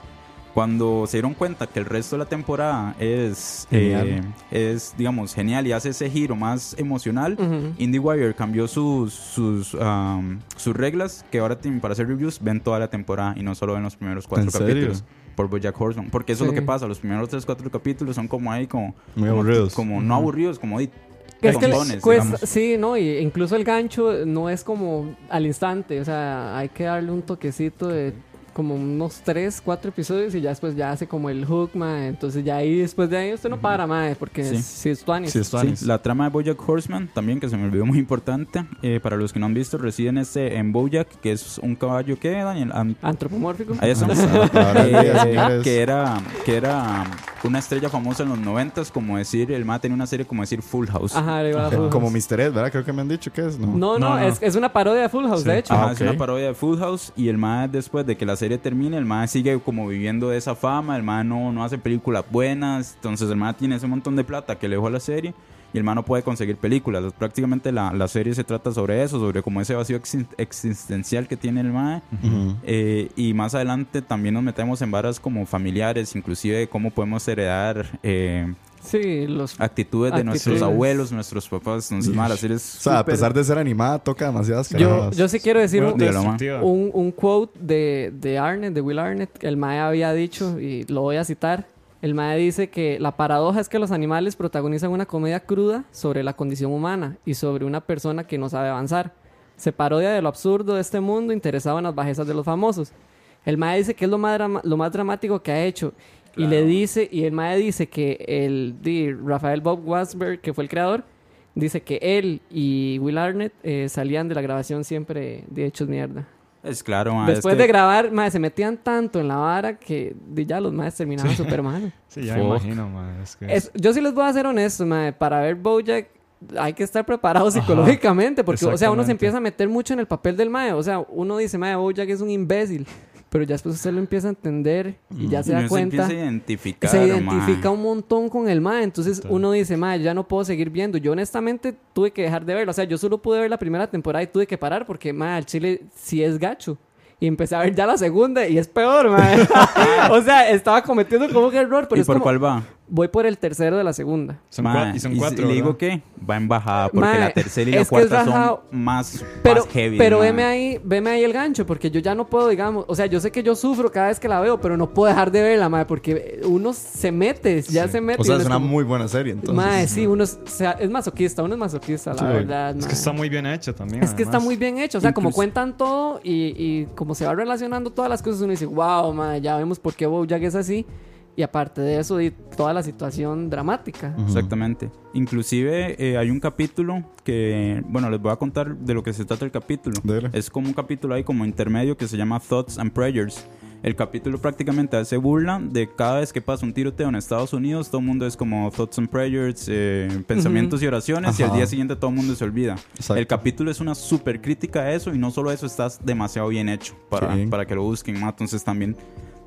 Cuando se dieron cuenta que el resto de la temporada es, eh, es digamos, genial y hace ese giro más emocional, Ujú. IndieWire cambió sus, sus, um, sus reglas que ahora para hacer reviews, ven toda la temporada y no solo ven los primeros cuatro ¿En serio? capítulos por Bojack Horseman. Porque eso es lo que pasa, los primeros tres, cuatro capítulos son como ahí, como... Muy como- aburridos. Como no aburridos, como Que es que cuesta- sí, no, y incluso el gancho no es como al instante, o sea, hay que darle un toquecito de como unos 3, 4 episodios y ya después ya hace como el hook, ma, entonces ya ahí después de ahí usted no para, ma, porque Sí. es- sí es tuanis. Sí, es tuanis. Sí, la trama de Bojack Horseman, también que se me olvidó muy importante, eh, para los que no han visto, reside en, este, en Bojack, que es un caballo que, Daniel, Am- Antropomórfico. Ahí día, Eh, que era que era una estrella famosa en los noventas, como decir, el MA tenía una serie como decir Full House. Ajá, le iba a Full Como. Mr. Ed, ¿verdad? Creo que me han dicho que es, ¿no? No, no, No, no. Es, es una parodia de Full House, Sí. de hecho. Ajá, Ah, es una parodia de Full House y el MA después de que la serie termine, el MA sigue como viviendo de esa fama, el MA no, no hace películas buenas, entonces el MA tiene ese montón de plata que le dejó a la serie y el MA no puede conseguir películas. Prácticamente la, la serie se trata sobre eso, sobre como ese vacío exi- existencial que tiene el MA. Ujú. Eh, y más adelante también nos metemos en varas como familiares, inclusive cómo podemos heredar eh, Sí, los... actitudes de nuestros Actitudes. abuelos, nuestros papás. Entonces, ma, la serie es O sea, a súper- pesar de ser animada, toca demasiadas Yo, yo sí quiero decir Bueno, un, un, un quote de, de Arnett, de Will Arnett, que el Mae había dicho, y lo voy a citar. El Mae dice que la paradoja es que los animales protagonizan una comedia cruda sobre la condición humana y sobre una persona que no sabe avanzar. Se parodia de lo absurdo de este mundo interesado en las bajezas de los famosos. El Mae dice que es lo más, drama- lo más dramático que ha hecho. Y le dice, y el Mae dice que el di, Rafael Bob Wasberg, que fue el creador, dice que él y Will Arnett eh, salían de la grabación siempre de hechos mierda. Es claro, ma, es Después que- de grabar, mae, se metían tanto en la vara que ya los maes terminaban super mal. Sí, ya me imagino, ma, es que- Es- yo sí les voy a ser honesto, mae, para ver Bojack hay que estar preparado psicológicamente porque o sea, uno se empieza a meter mucho en el papel del mae, o sea, uno dice, mae, Bojack es un imbécil pero ya después usted lo empieza a entender y ya se Y da uno cuenta. empieza a identificar, se identifica un montón con el mae. Entonces uno dice, mae, ya no puedo seguir viendo. Yo honestamente tuve que dejar de verlo. O sea, yo solo pude ver la primera temporada y tuve que parar porque, mae, el chile sí es gacho. Y empecé a ver ya la segunda y es peor, mae. o sea, estaba cometiendo como que error, pero ¿Y es por como- cuál va? Voy por el tercero de la segunda. Son y son cuatro. le digo que va en bajada porque la tercera y la cuarta son más, Pero, más heavy. pero veme ahí, veme ahí el gancho, porque yo ya no puedo, digamos, o sea, yo sé que yo sufro cada vez que la veo, pero no puedo dejar de verla, mae, porque uno se mete, ya se mete. O sea, y es una como- muy buena serie, entonces. Mae, sí, uno es, o sea, es masoquista, uno es masoquista, la Sí. verdad. Es que está muy bien hecho también. Es que está muy bien hecho, o sea, como cuentan todo y, y como se va relacionando todas las cosas, uno dice, wow, mae, ya vemos por qué Bojack es así. Y aparte de eso, y toda la situación dramática. Ujú. Exactamente. Inclusive eh, hay un capítulo que, bueno, les voy a contar de lo que se trata el capítulo. Dele. Es como un capítulo ahí como intermedio que se llama Thoughts and Prayers. El capítulo prácticamente hace burla de cada vez que pasa un tiroteo en Estados Unidos, todo el mundo es como Thoughts and Prayers, eh, pensamientos y oraciones, y al Ajá. día siguiente todo el mundo se olvida. Exacto. El capítulo es una super crítica a eso, y no solo eso, está demasiado bien hecho para, Sí. para que lo busquen. ma. Entonces también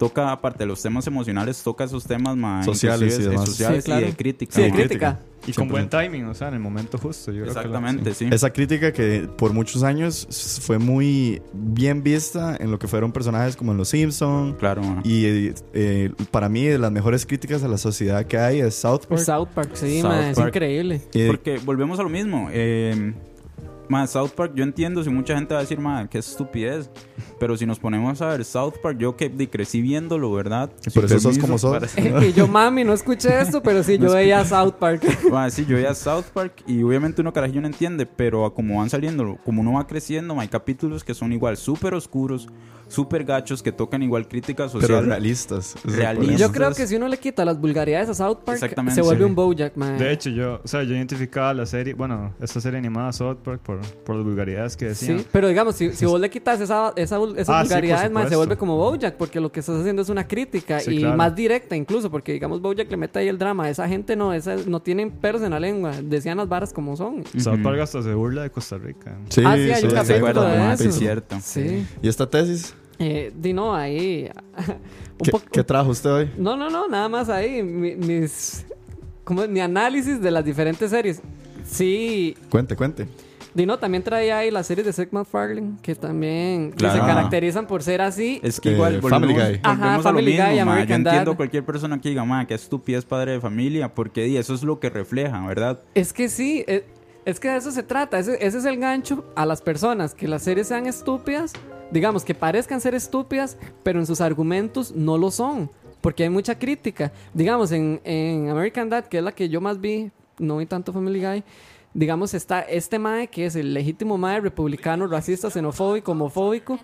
toca, aparte de los temas emocionales, toca esos temas ma, Sociales y demás. sociales Sí, claro. y de crítica. Sí, de crítica. Y con 100%. buen timing, o sea, en el momento justo. Yo creo que la- Exactamente, sí. Esa crítica que por muchos años fue muy bien vista en lo que fueron personajes como en Los Simpson Claro, y eh, para mí de las mejores críticas a la sociedad que hay es South Park. South Park, sí, South es increíble. Eh, Porque volvemos a lo mismo. Eh, ma, South Park, yo entiendo si mucha gente va a decir, ma, qué estupidez. Pero si nos ponemos a ver South Park, yo que di- crecí viéndolo, ¿verdad? por eso sos Permiso como sos. para- y yo, mami, no escuché esto, pero sí, yo veía South Park. Ma, sí, yo veía South Park y obviamente uno carajillo no entiende, pero a como van saliendo, como uno va creciendo, ma, hay capítulos que son igual súper oscuros, súper gachos, que tocan igual crítica pero social. realistas. Realistas. Yo creo que si uno le quita las vulgaridades a South Park, se vuelve sí. un Bojack, mae. De hecho, yo, o sea, yo identificaba la serie, bueno, esta serie animada South Park por, por las vulgaridades que decían. Sí, pero digamos, si, si vos le quitas esa, esa, esas Ah, sí, vulgaridades, mae, se vuelve como Bojack, porque lo que estás haciendo es una crítica Sí, y claro. más directa incluso, porque digamos Bojack le mete ahí el drama. Esa gente no, esa, no tienen pelos en la lengua, decían las varas como son. South. Park hasta se burla de Costa Rica. Sí, ah, sí, hay sí, un ¿Se capítulo de eso. Sí, cierto. Sí. ¿Y esta tesis? Eh, di no, ahí. un ¿Qué, qué trajo usted hoy? No, no, no, nada más ahí. mi- mis. Como mi análisis de las diferentes series. Sí, Cuente, cuente. Dino también traía ahí las series de Seth MacFarlane, que también que Claro. se caracterizan por ser así. Es que Eh, igual Family volvemos, Guy. Ajá, lo Family mismo, Guy, ma. Yo entiendo Dad. cualquier persona que diga, ma, que estupidez padre de familia, porque di, eso es lo que refleja, ¿verdad? Es que sí, es, es que de eso se trata. Ese, ese es el gancho a las personas, que las series sean estúpidas, digamos, que parezcan ser estúpidas, pero en sus argumentos no lo son, porque hay mucha crítica. Digamos, en, en American Dad, que es la que yo más vi, no vi tanto Family Guy, digamos, está este mae que es el legítimo mae republicano, racista, xenofóbico, homofóbico.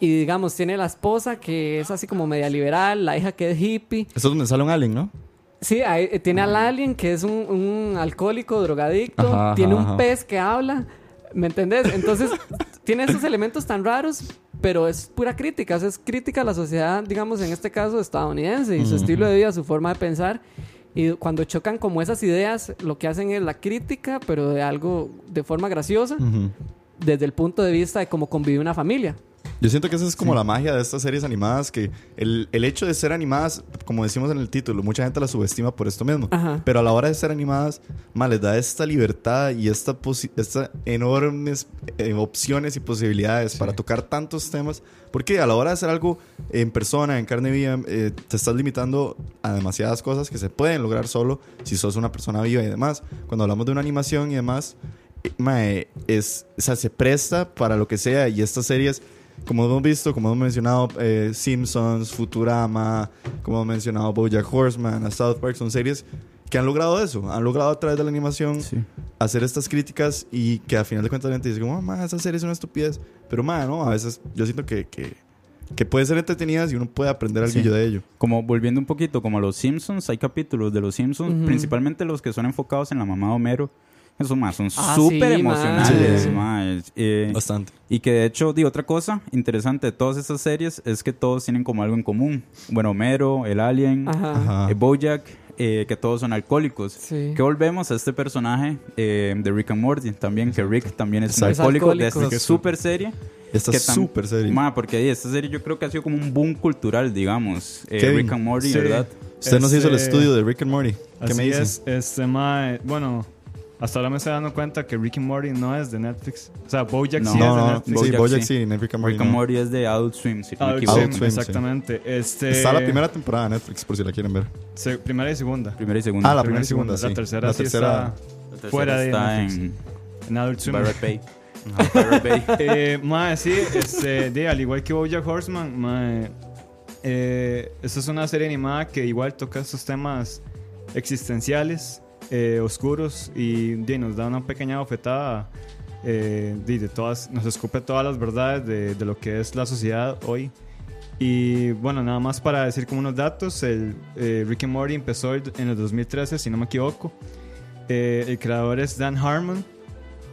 Y digamos, tiene la esposa que es así como media liberal, la hija que es hippie. Eso es donde sale un alien, ¿no? Sí, ahí, eh, tiene al alien que es un, un alcohólico, drogadicto. Ajá, tiene ajá, un ajá. pez que habla. ¿Me entendés? Entonces, tiene esos elementos tan raros, pero es pura crítica. O sea, es crítica a la sociedad, digamos, en este caso estadounidense y su estilo de vida, su forma de pensar. Y cuando chocan como esas ideas, lo que hacen es la crítica, pero de algo de forma graciosa, desde el punto de vista de cómo convive una familia. Yo siento que esa es como la magia de estas series animadas, que el, el hecho de ser animadas, como decimos en el título, mucha gente las subestima por esto mismo. Ajá. Pero a la hora de ser animadas, ma, les da esta libertad y esta, posi- esta enormes eh, opciones y posibilidades para tocar tantos temas. Porque a la hora de hacer algo en persona, en carne viva, eh, te estás limitando a demasiadas cosas que se pueden lograr solo si sos una persona viva y demás. Cuando hablamos de una animación y demás, eh, mae, es, o sea, se presta para lo que sea y estas series como hemos visto, como hemos mencionado eh, Simpsons, Futurama, como hemos mencionado BoJack Horseman, a South Park, son series que han logrado eso, han logrado a través de la animación hacer estas críticas y que a final de cuentas la gente dice como, "Ah, ma, esa serie es una estupidez, pero ma, no, a veces yo siento que, que, que pueden ser entretenidas y uno puede aprender algo Sí. de ello. Como volviendo un poquito como a los Simpsons, hay capítulos de los Simpsons, principalmente los que son enfocados en la mamá de Homero. Esos más son Ah, súper sí, emocionales, man. ma, eh, Bastante. y que de hecho, di otra cosa interesante de todas estas series es que todos tienen como algo en común. Bueno, Homero, el Alien, Ajá. Ajá. eh, Bojack, eh, que todos son alcohólicos. Sí. Que volvemos a este personaje eh, de Rick and Morty también, que Rick también es un Exacto. alcohólico, de esta super serie. Esta súper serie. Ma, porque ahí esta serie yo creo que ha sido como un boom cultural, digamos. Eh. Rick and Morty, Sí. ¿verdad? Usted nos hizo el Este, estudio de Rick and Morty. ¿Qué Así me dice? es, este mae, bueno, hasta ahora me estoy dando cuenta que Rick and Morty no es de Netflix. O sea, BoJack No. sí No, es de no. Netflix. Sí, Bojack sí. sí, Rick and Morty. Rick and no. Morty es de Adult Swim, si Adult equivoco. Adult Swim, Swim, sí. exactamente. Este, Está la primera temporada de Netflix, por si la quieren ver. se- primera y segunda. Primera y segunda. Ah, la primera y segunda, sí. La tercera La sí tercera- está La tercera fuera de Netflix. en en Adult Swim. Pirate Bay. Ajá, Pirate Bay. eh, mae, sí, este, de, al igual que Bojack Horseman, mae, eh, esta es una serie animada que igual toca estos temas existenciales, eh, oscuros y nos da una pequeña bofetada eh, de, todas, nos escupe todas las verdades de, de lo que es la sociedad hoy. Y bueno, nada más para decir como unos datos, el eh, Rick and Morty empezó en el 2013, si no me equivoco. Eh, el creador es Dan Harmon,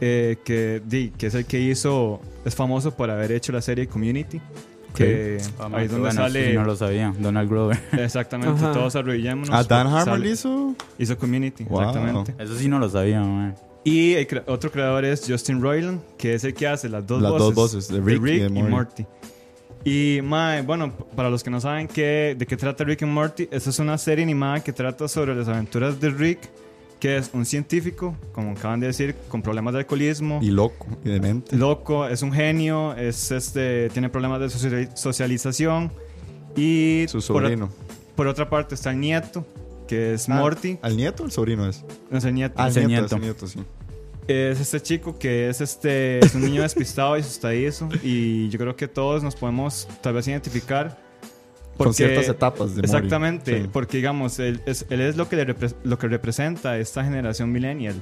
eh, que, que es el que hizo, es famoso por haber hecho la serie Community. Que Ah, ahí es donde bueno, sale no lo sabía. Donald Glover. exactamente Ajá. todos arrodillémonos. Ah, Dan Harmon hizo. hizo Community, Wow. exactamente. Eso sí no lo sabía, man. Y el cre- otro creador es Justin Roiland, que es el que hace las dos Las voces. dos voces, de Rick y de y Morty. Morty. Y, mae, bueno, para los que no saben qué, de qué trata Rick and Morty, esta es una serie animada que trata sobre las aventuras de Rick, que es un científico, como acaban de decir, con problemas de alcoholismo. Y loco, y demente. loco, es un genio, es este, tiene problemas de socia- socialización. Y Su por, sobrino. por otra parte está el nieto, que es Ah, Morty. ¿Al nieto o el sobrino es? No es el nieto. Ah, el Ese nieto, nieto. ese nieto, sí. Es este chico que es este es un niño despistado y asustadizo y yo creo que todos nos podemos tal vez identificar Con ciertas etapas de exactamente Sí. porque digamos él es, él es lo que le lo que representa esta generación millennial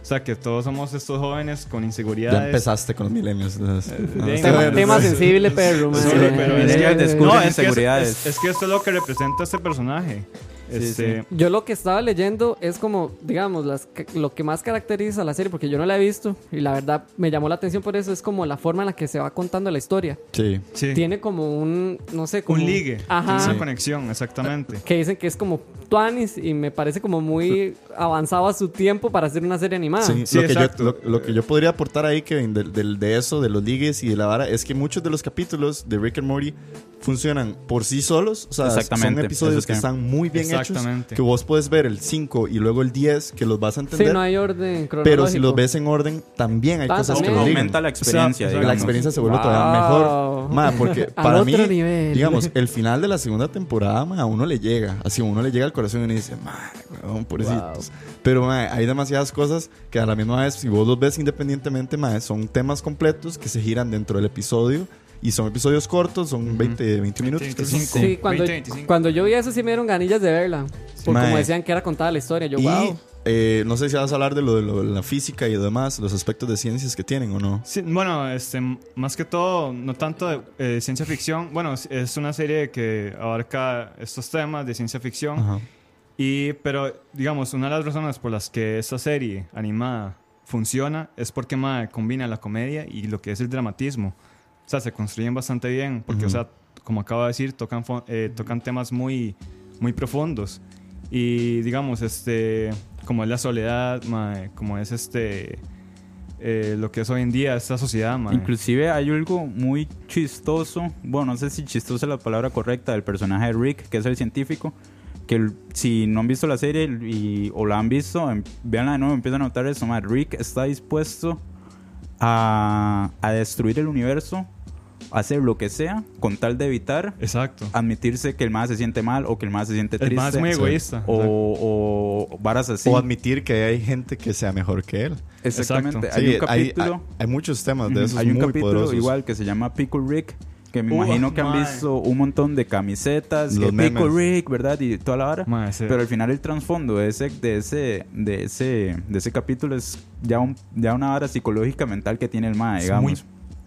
o sea que todos somos estos jóvenes con Ya inseguridades empezaste con los millennials. entonces. Eh, está Tema, sensible, perro. Sí, pero es que no, es que, es- es que esto es lo que representa este personaje este, Yo lo que estaba leyendo es como, digamos, las, lo que más caracteriza a la serie, porque yo no la he visto y la verdad me llamó la atención por eso, es como la forma en la que se va contando la historia. Sí. sí, Tiene como un, no sé, como un ligue Ajá. una conexión exactamente Que dicen que es como Tuanis y me parece como muy avanzado a su tiempo para hacer una serie animada. Sí, Sí, lo, que yo, lo que yo podría aportar ahí, Kevin, de, de- de eso, de los ligues y de la vara, es que muchos de los capítulos de Rick and Morty funcionan por sí solos. O sea, son episodios es que que- están muy bien hechos. Que vos puedes ver el 5 y luego el 10, que los vas a Sí, entender. no hay orden cronológico. pero si los ves en orden, también hay cosas que también. los ligan. Aumenta la experiencia, O sea, La experiencia se vuelve Wow. todavía mejor. Ma, porque para mí, nivel. digamos, el final de la segunda temporada, ma, a uno le llega. Así a uno le llega al corazón y uno dice, ma, weón, pobrecitos. Pero ma, hay demasiadas cosas que a la misma vez, si vos los ves independientemente, ma, son temas completos que se giran dentro del episodio. Y son episodios cortos, son 20, 20 minutos. creo que son. 25. Sí, cuando, 20, 25. cuando yo vi eso sí me dieron ganillas de verla. Por Mae. como decían que era contada la historia. Yo, Y wow. eh, no sé si vas a hablar de lo de lo de la física y demás, los aspectos de ciencias que tienen o no. Sí, bueno, este, más que todo, no tanto de eh, ciencia ficción. Bueno, es- una serie que abarca estos temas de ciencia ficción. Ajá. Y, pero, digamos, una de las razones por las que esta serie animada funciona es porque mae, combina la comedia y lo que es el dramatismo. O sea, se construyen bastante bien. Porque, Ujú. o sea, como acabo de decir, tocan, eh, tocan temas muy, muy profundos. Y, digamos, este, como es la soledad, mae, como es este. eh, lo que es hoy en día esta sociedad, mae. Inclusive hay algo muy chistoso, bueno, no sé si chistoso es la palabra correcta, del personaje de Rick, que es el científico, que el- si no han visto la serie y, o la han visto, em, véanla de nuevo, empiezan a notar eso, ma, Rick está dispuesto a, a destruir el universo, a hacer lo que sea, con tal de evitar Exacto. admitirse que el más se siente mal o que el más se siente El triste. más es muy egoísta. O, o varas así. O admitir que hay gente que sea mejor que él. Exactamente. Exacto. Hay Sí, un capítulo. hay, hay muchos temas de esos Hay un muy capítulo poderosos. igual que se llama Pickle Rick, que me imagino que han visto un montón de camisetas, Los que memes. Rick, ¿verdad? Y toda la vara. Pero al final el trasfondo de ese, de ese, de ese, de ese capítulo es ya un, ya una vara psicológica mental que tiene el mae, es digamos. muy,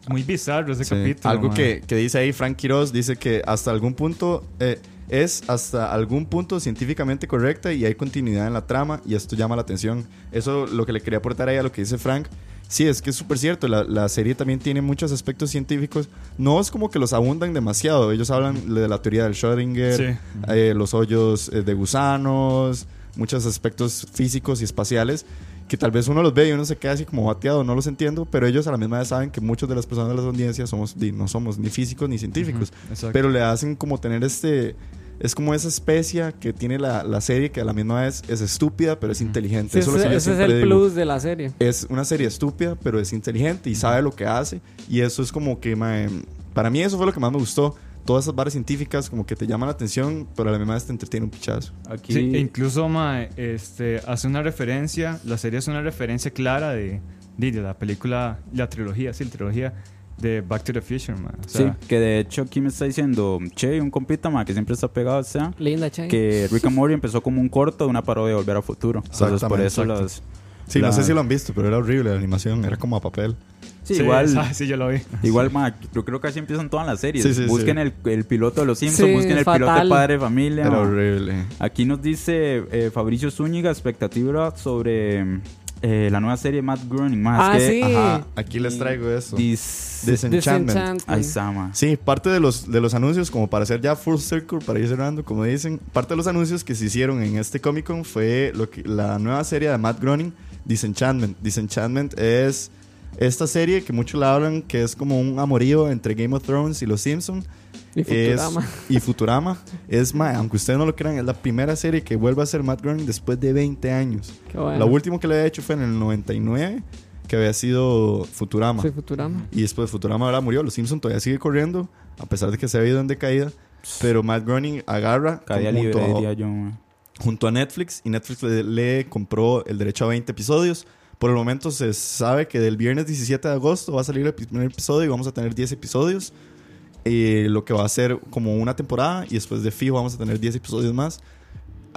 muy bizarro ese Sí. capítulo. Algo que, que dice ahí Frank Quiroz, dice que hasta algún punto eh, es hasta algún punto científicamente correcta y hay continuidad en la trama y esto llama la atención. Eso lo que le quería aportar ahí a lo que dice Frank. Sí, es que es súper cierto. La, la serie también tiene muchos aspectos científicos. No es como que los abundan demasiado. Ellos hablan de la teoría del Schrödinger, Sí. eh, los hoyos eh, de gusanos, muchos aspectos físicos y espaciales. que tal vez uno los ve y uno se queda así como bateado, no los entiendo, pero ellos a la misma vez saben que muchas de las personas de las audiencias somos, no somos ni físicos ni científicos, Exacto. pero le hacen como tener este... Es como esa especia que tiene la, la serie que a la misma vez es estúpida, pero es inteligente. Sí, Eso ese, ese es el digo plus de la serie. es una serie estúpida, pero es inteligente y sabe lo que hace. Y eso es como que, mae, para mí eso fue lo que más me gustó. Todas esas barras científicas como que te llaman la atención, pero a la misma vez te entretiene un pichazo. Aquí, Sí, e incluso mae, este, hace una referencia, la serie es una referencia clara de, de, de la película, la trilogía, sí, la trilogía de Back to the Future, mae. O sea, sí, que de hecho aquí me está diciendo Che, un compita ma, que siempre está pegado, o sea, Linda, Che. que Rick and Morty empezó como un corto de una parodia de Volver a Futuro. Entonces por eso los... Sí, la- no sé si lo han visto, pero era horrible la animación, era como a papel. Sí, sí, igual, sí, yo lo vi. igual ma, yo creo que así empiezan todas las series. Sí, sí, busquen sí. El, el piloto de Los Simpsons, Sí, busquen el piloto de Padre de Familia. Era ma. horrible. Aquí nos dice eh, Fabricio Zúñiga, expectativa sobre eh, la nueva serie Matt Groening. Ma, Ah, que, sí. Ajá, aquí les traigo eso. Dis- Disenchantment. Disenchantment. Ahí está, ma. Sí, parte de los, de los anuncios, como para hacer ya full circle, para ir cerrando, como dicen, parte de los anuncios que se hicieron en este Comic Con fue lo que, la nueva serie de Matt Groening, Disenchantment. Disenchantment es esta serie que muchos la hablan, que es como un amorío entre Game of Thrones y Los Simpsons. Y Es- Futurama. y Futurama. Es, ma, aunque ustedes no lo crean, es la primera serie que vuelve a ser Matt Groening después de 20 años. Qué bueno. La última que le había hecho fue en el 99, que había sido Futurama. Sí, Futurama. Y después Futurama ahora murió. Los Simpsons todavía sigue corriendo, a pesar de que se ha ido en decaída. Pero Matt Groening agarra Caída junto, libre, a, diría yo. ma. junto a Netflix y Netflix le, le compró el derecho a 20 episodios. Por el momento se sabe que del viernes 17 de agosto va a salir el primer episodio y vamos a tener 10 episodios. Eh, lo que va a ser como una temporada y después de fijo vamos a tener 10 episodios más.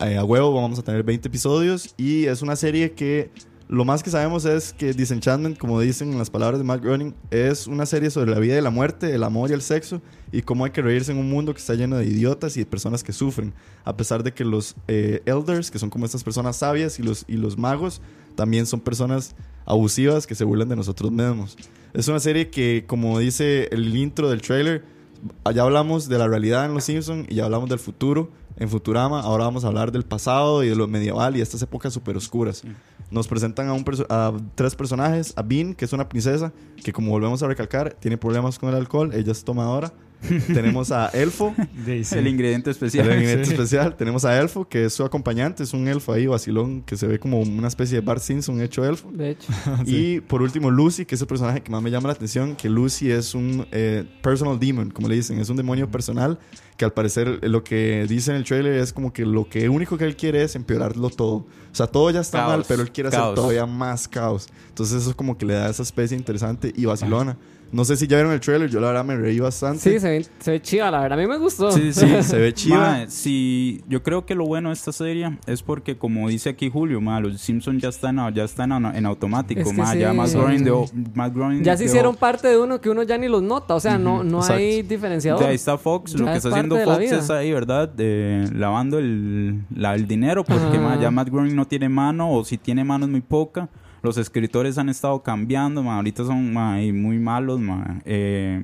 Eh, a huevo vamos a tener 20 episodios y es una serie que lo más que sabemos es que Disenchantment, como dicen en las palabras de Matt Groening, es una serie sobre la vida y la muerte, el amor y el sexo y cómo hay que reírse en un mundo que está lleno de idiotas y de personas que sufren, a pesar de que los eh, elders, que son como estas personas sabias y los, y los magos, también son personas abusivas que se burlan de nosotros mismos. Es una serie que, como dice el intro del trailer, allá hablamos de la realidad en Los Simpsons y ya hablamos del futuro en Futurama. Ahora vamos a hablar del pasado y de lo medieval y estas épocas súper oscuras. Nos presentan a, un perso- a tres personajes. A Bean, que es una princesa, que como volvemos a recalcar, tiene problemas con el alcohol. Ella es tomadora. Tenemos a Elfo, sí. El ingrediente especial. el ingrediente Sí. especial. Tenemos a Elfo, que es su acompañante. Es un elfo ahí, vacilón, que se ve como una especie de Bart Simpson hecho elfo. De hecho. Y por último, Lucy, que es el personaje que más me llama la atención, que Lucy es un eh, personal demon, como le dicen, es un demonio personal, que al parecer eh, lo que dice en el trailer es como que lo que único que él quiere es empeorarlo todo. O sea, todo ya está Caos, mal, pero él quiere hacer caos. todavía más caos. Entonces eso es como que le da esa especie interesante y vacilona. No sé si ya vieron el trailer, yo la verdad me reí bastante. Sí, se ve, se ve chiva, la verdad. A mí me gustó. Sí, sí, se ve chiva. Ma, sí, yo creo que lo bueno de esta serie es porque, como dice aquí Julio, ma, los Simpsons ya están, ya están en, en automático. Es que ma, ya sí. más Groening de, Matt Groening Ya se de- hicieron parte de uno que uno ya ni los nota. O sea, no, no exacto. hay de diferenciador. ahí está Fox, lo Ya que es está haciendo de Fox es ahí, ¿verdad? De- lavando el, la- el dinero, porque ya Matt Groening no tiene mano, o si tiene mano es muy poca. Los escritores han estado cambiando, ma, ahorita son ma, ahí muy malos. Ma, eh,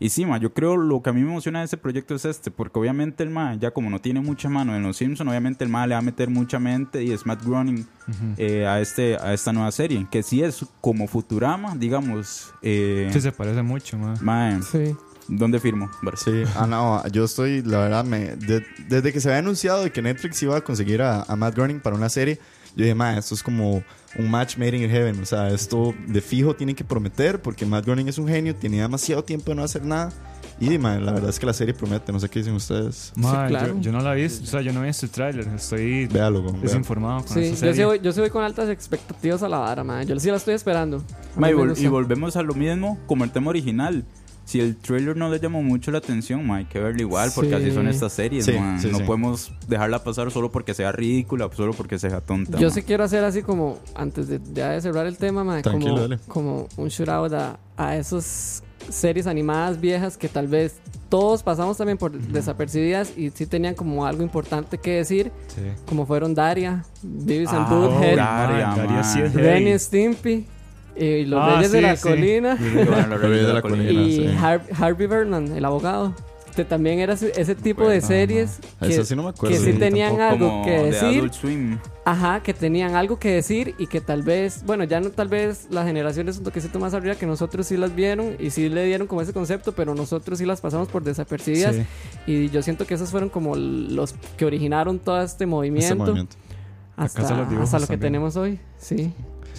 y sí, ma, yo creo lo que a mí me emociona de ese proyecto es este, porque obviamente el ma, ya como no tiene mucha mano en los Simpsons, obviamente el ma le va a meter mucha mente y es Matt Groening eh, a, este, a esta nueva serie, que sí es como Futurama, digamos. Eh, Sí, se parece mucho, ma. ma, Sí. ¿Dónde firmo? Sí, ah, no, yo estoy, la verdad, me, de- desde que se había anunciado de que Netflix iba a conseguir a, a Matt Groening para una serie, yo dije, ma, esto es como un match made in heaven. O sea, esto de fijo tienen que prometer porque Matt Groening es un genio, tenía demasiado tiempo de no hacer nada. Y, ma, la verdad es que la serie promete, no sé qué dicen ustedes. Ma, claro. yo, yo no la visto, o sea, yo no visto el tráiler, estoy Véalo, con- véalo. desinformado con Sí, esa yo serie. sí, voy, yo sí voy con altas expectativas a la vara, man. Yo sí la estoy esperando. Ma, y, vol- y volvemos a lo mismo como el tema original. Si el trailer no le llamó mucho la atención, ma, hay que verlo igual, porque Sí. así son estas series. Sí, ma. sí, no sí. podemos dejarla pasar solo porque sea ridícula, solo porque sea tonta. Yo ma. sí quiero hacer así como, antes de, ya de cerrar el tema, Tranquilo, como, dale. como un shootout a, a esas series animadas viejas que tal vez todos pasamos también por desapercibidas y sí tenían como algo importante que decir, Sí. como fueron Daria, Beavis and Ah, Butthead, Daria, Ma, Daria ma. sí es Ren heavy. y Stimpy, y Los Ah, Reyes de sí, la sí. Colina. Bueno, los Reyes de la Colina. y. Har- Harvey Birdman, el abogado. Que también era ese ese tipo de Bueno, series que, sí no me acuerdo. que sí Sí, tenían Tampoco algo como que de decir. Adult Swim. Ajá, que tenían algo que decir y que tal vez, bueno, ya no tal vez las generaciones un toquecito más arriba que nosotros sí las vieron y sí le dieron como ese concepto, pero nosotros sí las pasamos por desapercibidas. Sí. Y yo siento que esos fueron como los que originaron todo este movimiento, Este movimiento. hasta, hasta lo que también. tenemos hoy. Sí.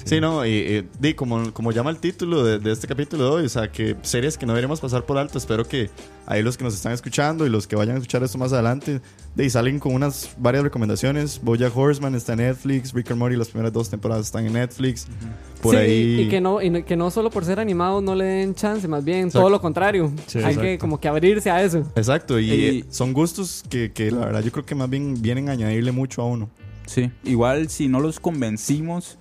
Sí, no, y, y, di, como, como llama el título de, de este capítulo de hoy, o sea, que series que no deberíamos pasar por alto. Espero que ahí los que nos están escuchando y los que vayan a escuchar esto más adelante, de, salen con unas varias recomendaciones. Bojack Horseman está en Netflix, Rick and Morty las primeras dos temporadas están en Netflix. Por Sí, ahí... Y que no, y que no solo por ser animados no le den chance, más bien Exacto. todo lo contrario. Sí, Hay que exacto. como que abrirse a eso. Exacto, y Y- eh, son gustos que, que la verdad yo creo que más bien vienen a añadirle mucho a uno. Sí, igual si no los convencimos,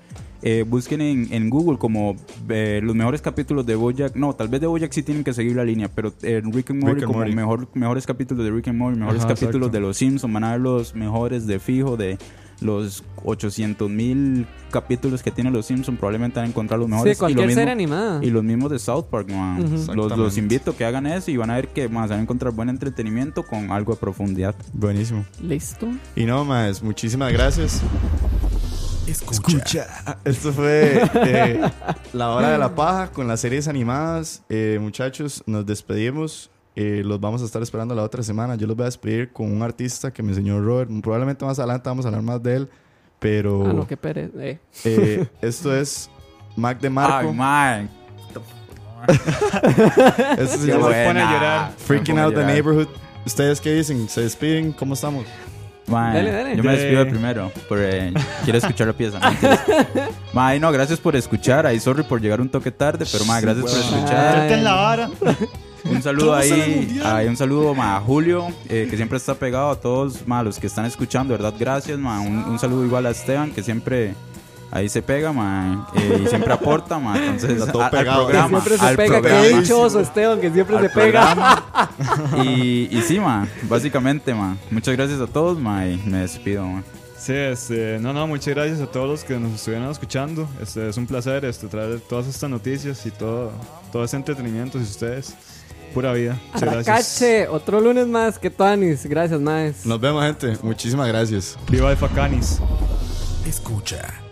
eh, busquen en, en Google como eh, los mejores capítulos de Bojack. No, tal vez de Bojack sí tienen que seguir la línea, pero en Rick and Morty Rick and como Morty. Mejor, mejores capítulos de Rick and Morty, mejores Ajá, capítulos exacto. de Los Simpsons, van a ver los mejores de fijo de los 800 mil capítulos que tiene Los Simpsons, probablemente van a encontrar los Sí, mejores. y, lo cualquier mismo, serie animada. y los mismos de South Park, man. Ujú. los, los Exactamente. invito a que hagan eso y van a ver que más van a encontrar buen entretenimiento con algo de profundidad. Buenísimo. Listo. Y no más, muchísimas gracias. Escucha. Esto fue eh, la hora de la paja con las series animadas. Eh, muchachos, nos despedimos. Eh, los vamos a estar esperando la otra semana. Yo los voy a despedir con un artista que me enseñó Robert. Probablemente más adelante vamos a hablar más de él. Pero Ah, no, qué pereza. Eh. eh, esto es Mac de Marco. Ay, man. Esto se Qué llama buena. pone a llorar. Freaking Out the. Neighborhood. ¿Ustedes qué dicen? ¿Se despiden? ¿Cómo estamos? Mae, Dale, dale. Yo me despido primero. Porque quiero escuchar la pieza. Mae, no, gracias por escuchar. Ahí, sorry por llegar un toque tarde. Pero, mae, gracias por escuchar. Ay. la vara. Un saludo ahí. ahí un saludo mae, a Julio, eh, que siempre está pegado a todos mae, los que están escuchando. ¿Verdad? Gracias. Un, un saludo igual a Esteban, que siempre. Ahí se pega, mae, eh, y siempre aporta, mae. Entonces, Está todo a- al pegado. Que programa, siempre se al pega. programa. Qué dichoso, Esteban, que siempre al se pega. programa. Y, y sí, ma, básicamente, ma. Muchas gracias a todos, ma, y me despido, ma. Sí, este, no, no, muchas gracias a todos los que nos estuvieron escuchando. Este, es un placer este, traer todas estas noticias y todo, todo este entretenimiento hacia ustedes. Pura vida. Muchas gracias. Arracache, otro lunes más que Tanis. Gracias, Maes. Nos vemos, gente. Muchísimas gracias. Viva Alfa Canis. Escucha.